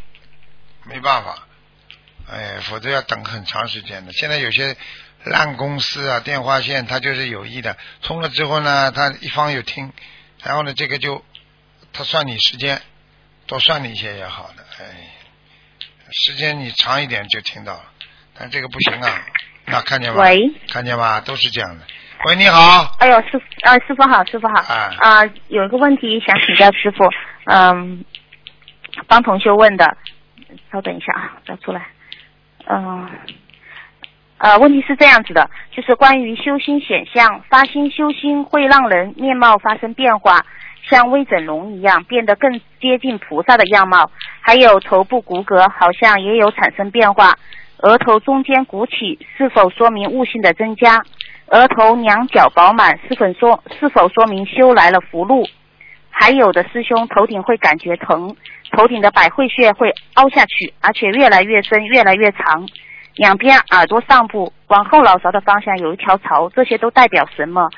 没办法，哎，否则要等很长时间的。现在有些烂公司啊，电话线它就是有意的，通了之后呢，他一方有听，然后呢，这个就他算你时间，多算你一些也好的，哎，时间你长一点就听到了，但这个不行啊，那看见吗？喂，看见吗？都是这样的。喂，你好，哎呦，师啊，师傅好，师傅好。啊啊，有一个问题想请教师傅，嗯，帮同学问的，稍等一下啊，找出来。嗯，呃，问题是这样子的，就是关于修心显相，发心修心会让人面貌发生变化，像微整容一样，变得更接近菩萨的样貌，还有头部骨骼好像也有产生变化，额头中间鼓起，是否说明悟性的增加？额头两角饱满，是否说是否说明修来了福禄？还有的师兄头顶会感觉疼，头顶的百会穴会凹下去，而且越来越深，越来越长。两边耳朵上部往后脑勺的方向有一条槽，这些都代表什么？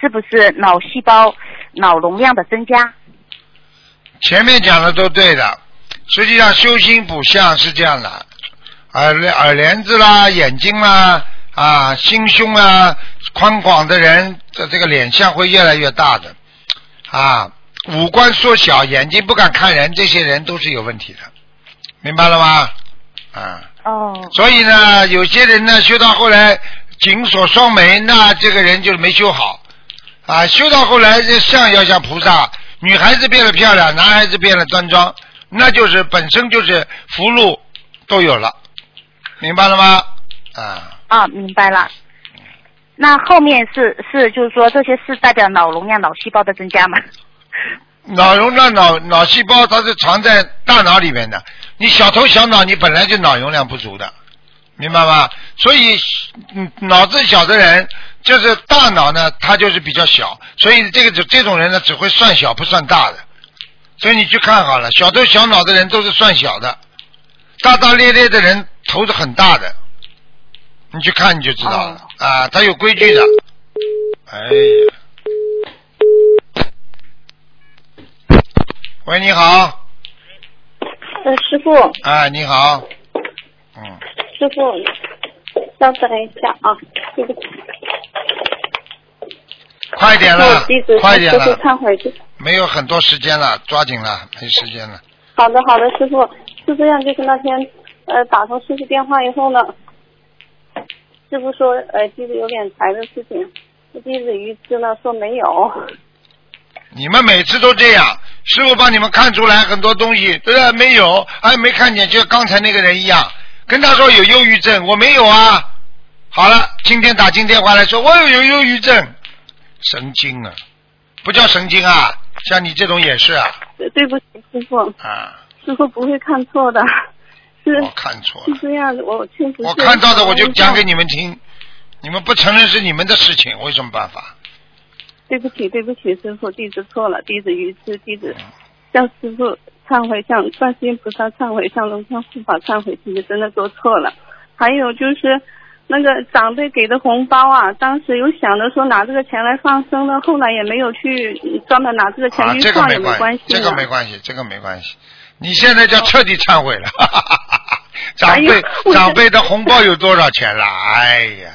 是不是脑细胞脑容量的增加？前面讲的都对的，实际上修心补相是这样的，耳耳帘子啦，眼睛啦，啊，心胸啊，宽广的人的这个脸相会越来越大的，啊，五官缩小，眼睛不敢看人，这些人都是有问题的，明白了吗？啊，哦，所以呢，有些人呢修到后来紧锁双眉，那这个人就是没修好啊。修到后来，这像要像菩萨，女孩子变得漂亮，男孩子变得端庄，那就是本身就是福禄都有了，明白了吗？啊，啊，明白了。那后面是是就是说这些是代表脑容量、脑细胞的增加吗？脑容量、脑脑细胞它是藏在大脑里面的，你小头小脑，你本来就脑容量不足的，明白吗？所以，嗯，脑子小的人，就是大脑呢，它就是比较小，所以这个这种人呢，只会算小不算大的。所以你去看好了，小头小脑的人都是算小的，大大咧咧的人头是很大的，你去看你就知道了、啊，他有规矩的。哎呀，喂，你好，呃，师傅，哎，你好，嗯，师傅，稍等一下啊，对不起，快点我了快点了，忏悔就没有很多时间了，抓紧了，没时间了。好的，好的，师傅。是这样，就是那天呃打通师傅电话以后呢，师傅说呃弟子有点财的事情，弟子愚痴呢说没有，你们每次都这样，师傅帮你们看出来很多东西，对吧？没有，哎，没看见，就像刚才那个人一样，跟他说有忧郁症，我没有啊。好了，今天打进电话来说我有有忧郁症，神经啊，不叫神经啊，像你这种也是啊。对对不起师傅，啊，师傅不会看错的，是我看错了，是这样的，我确实我看到的我就讲给你们听，你们不承认是你们的事情，我有什么办法？对不起，对不起，师傅，弟子错了，弟子愚痴，弟子向师傅忏悔，向观世音菩萨忏悔，向龙天护法忏悔，弟子真的做错了。还有就是那个长辈给的红包啊，当时有想着说拿这个钱来放生的，后来也没有去嗯专门拿这个钱啊，去这个放，也没没关系，这个没关系，这个没关系。你现在叫彻底忏悔了，长辈、长辈的红包有多少钱了？哎呀，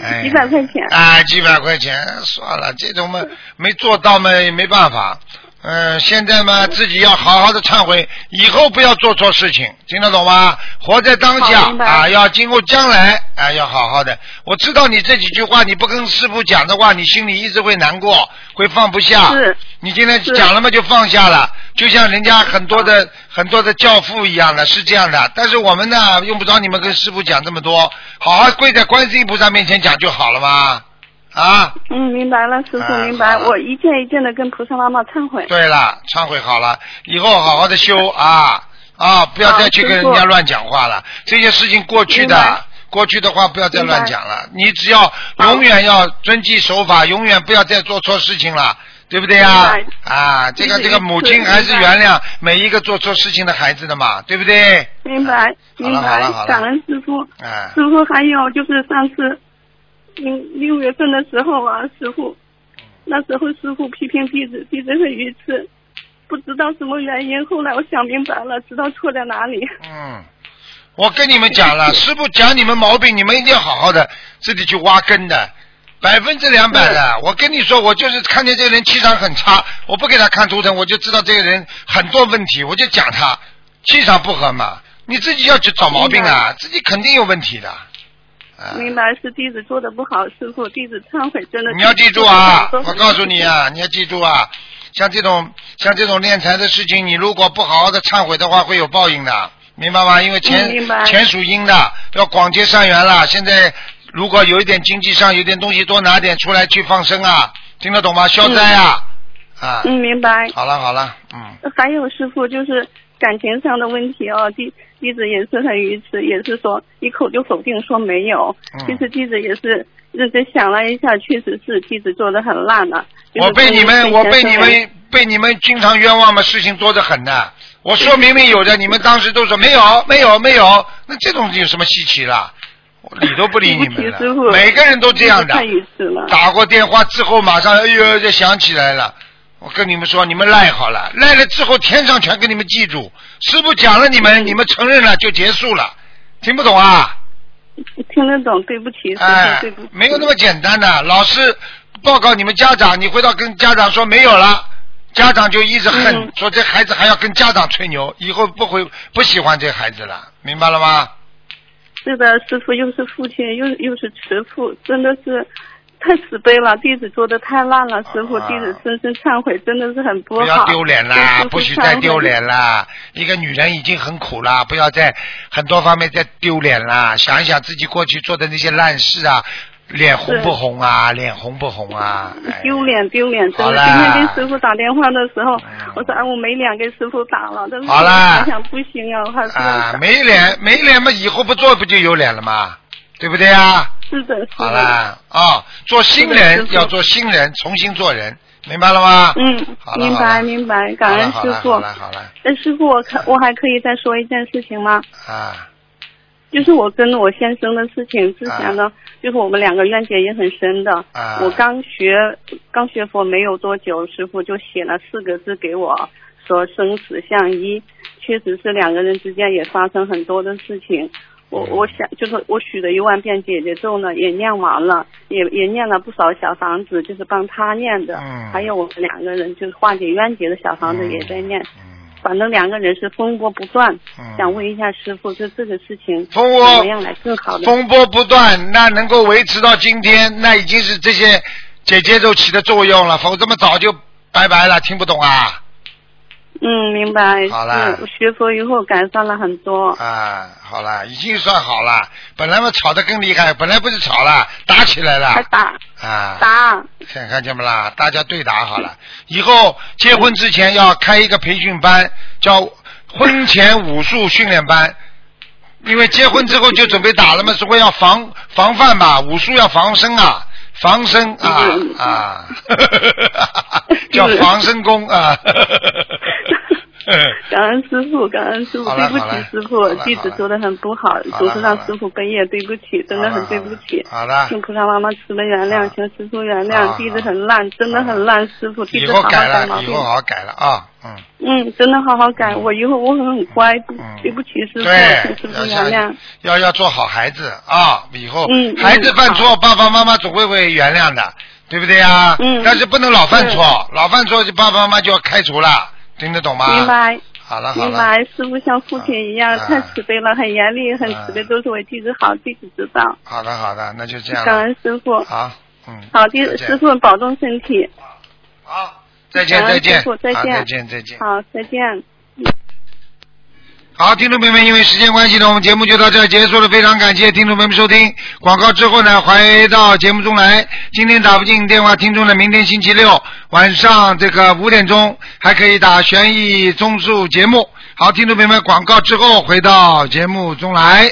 哎几百块钱。啊，几百块钱，算了，这种嘛没做到嘛也没办法。嗯、现在嘛自己要好好的忏悔，以后不要做错事情，听得懂吗？活在当下啊，要经过将来啊，要好好的。我知道你这几句话你不跟师傅讲的话，你心里一直会难过，会放不下。是你今天讲了嘛，就放下了，就像人家很多的很多的教父一样的，是这样的。但是我们呢，用不着你们跟师傅讲这么多，好好跪在观世音菩萨面前讲就好了嘛。啊，嗯，明白了，师傅啊明白，我一件一件的跟菩萨妈妈忏悔。对了，忏悔好了，以后好好的修啊啊，不要再去跟人家乱讲话了。这些事情过去的，过去的话不要再乱讲了。你只要永远要遵纪守法，永远不要再做错事情了。对不对呀、明啊？这个这个母亲还是原谅每一个做错事情的孩子的嘛，对不对？明白，明白，感恩师傅。啊，师傅，还有就是上次，嗯，六月份的时候啊，师傅，那时候师傅批评弟子，弟子很愚痴，不知道什么原因。后来我想明白了，知道错在哪里。嗯，我跟你们讲了，师傅讲你们毛病，你们一定要好好的自己去挖根的。百分之两百的。我跟你说，我就是看见这个人气场很差，我不给他看图腾，我就知道这个人很多问题，我就讲他气场不合嘛。你自己要去找毛病啊，自己肯定有问题的。明白是弟子做的不好，师傅，弟子忏悔，真的。你要记住啊！我告诉你啊，你要记住啊！像这种像这种敛财的事情，你如果不好好的忏悔的话，会有报应的，明白吗？因为钱钱属阴的，要广结善缘了。现在如果有一点经济上有点东西，多拿点出来去放生啊，听得懂吗？消灾啊！啊。嗯，明白。好了好了，嗯。还有师傅就是感情上的问题哦，弟弟子也是很愚痴，也是说一口就否定说没有。其实弟子也是认真想了一下，确实是弟子做的很烂了。我被你们，我被你们，被你们经常冤枉嘛，事情多得很的。我说明明有的，你们当时都说没有，没有，没有。那这种有什么稀奇啦？我理都不理你们了。每个人都这样的。打过电话之后，马上哎呦就想起来了。我跟你们说，你们赖好了，赖了之后天上全给你们记住。师傅讲了你们，你们承认了就结束了。听不懂啊？听得懂，对不起，哎，对不起。没有那么简单的，老师。报告你们家长，你回到跟家长说没有了，家长就一直恨，说这孩子还要跟家长吹牛，以后不会不喜欢这孩子了，明白了吗？是的，师傅又是父亲，又又是慈父，真的是太慈悲了，弟子做的太烂了，师傅，弟子深深忏悔，真的是很不好。不要丢脸啦，不许再丢脸啦！一个女人已经很苦了，不要在很多方面再丢脸啦！想一想自己过去做的那些烂事啊。脸红不红啊？脸红不红啊？丢脸丢脸！真的，今天跟师傅打电话的时候，我说啊，我没脸给师傅打了，但是想想不行啊，还是啊，没脸没脸嘛，以后不做不就有脸了吗？对不对啊？是的，是的。好啦啊，做新人要做新人，重新做人，明白了吗？嗯，明白明白，感恩师傅。好了好了。哎，师傅，我可我还可以再说一件事情吗？啊。就是我跟我先生的事情，之前呢，就是我们两个冤结也很深的。啊我刚学刚学佛没有多久，师傅就写了四个字给我，说生死相依。确实是两个人之间也发生很多的事情。我我想就是我许了一万遍姐姐咒呢，也念完了，也也念了不少小房子，就是帮他念的。还有我们两个人就是化解冤结的小房子也在念。反正两个人是风波不断，想问一下师傅，就这个事情怎么样来更好的？风波不断，那能够维持到今天，那已经是这些姐姐都起的作用了，否则么早就拜拜了。听不懂啊？嗯，明白。好了，学佛以后改善了很多。啊，好了，已经算好了。本来嘛吵得更厉害，本来不是吵了，打起来了。还打。啊。打。看看见不啦？大家对打好了。以后结婚之前要开一个培训班，叫婚前武术训练班。因为结婚之后就准备打了嘛，所以要防防范吧，武术要防身啊。防身啊啊，叫防身功啊。感恩师傅，感恩师傅，对不起师傅，弟子做的很不好，总是让师傅背业，对不起，真的很对不起。好的。请菩萨妈妈慈悲原谅，请师傅原谅，弟子很烂，真的很烂，师傅，弟子好好改毛病。以后好好改了啊，嗯。嗯，真的好好改，我以后我会很乖，对不起师傅，请师傅原谅。要要做好孩子啊，以后孩子犯错，爸爸妈妈总会会原谅的，对不对呀？嗯。但是不能老犯错，老犯错就爸爸妈妈就要开除了。听得懂吗？明白。好了好了。明白，师傅像父亲一样，太慈悲了，很严厉，很慈悲，都是为弟子好，弟子知道。好的好的，那就这样。感恩师傅。好，嗯。好，弟师傅保重身体。好，再见再见。师傅再见再见再见。好，再见。好，听众朋友们，因为时间关系呢，我们节目就到这结束了。非常感谢听众朋友们收听广告之后呢，回到节目中来。今天打不进电话，听众呢，明天星期六晚上这个五点钟还可以打悬疑综述节目。好，听众朋友们，广告之后回到节目中来。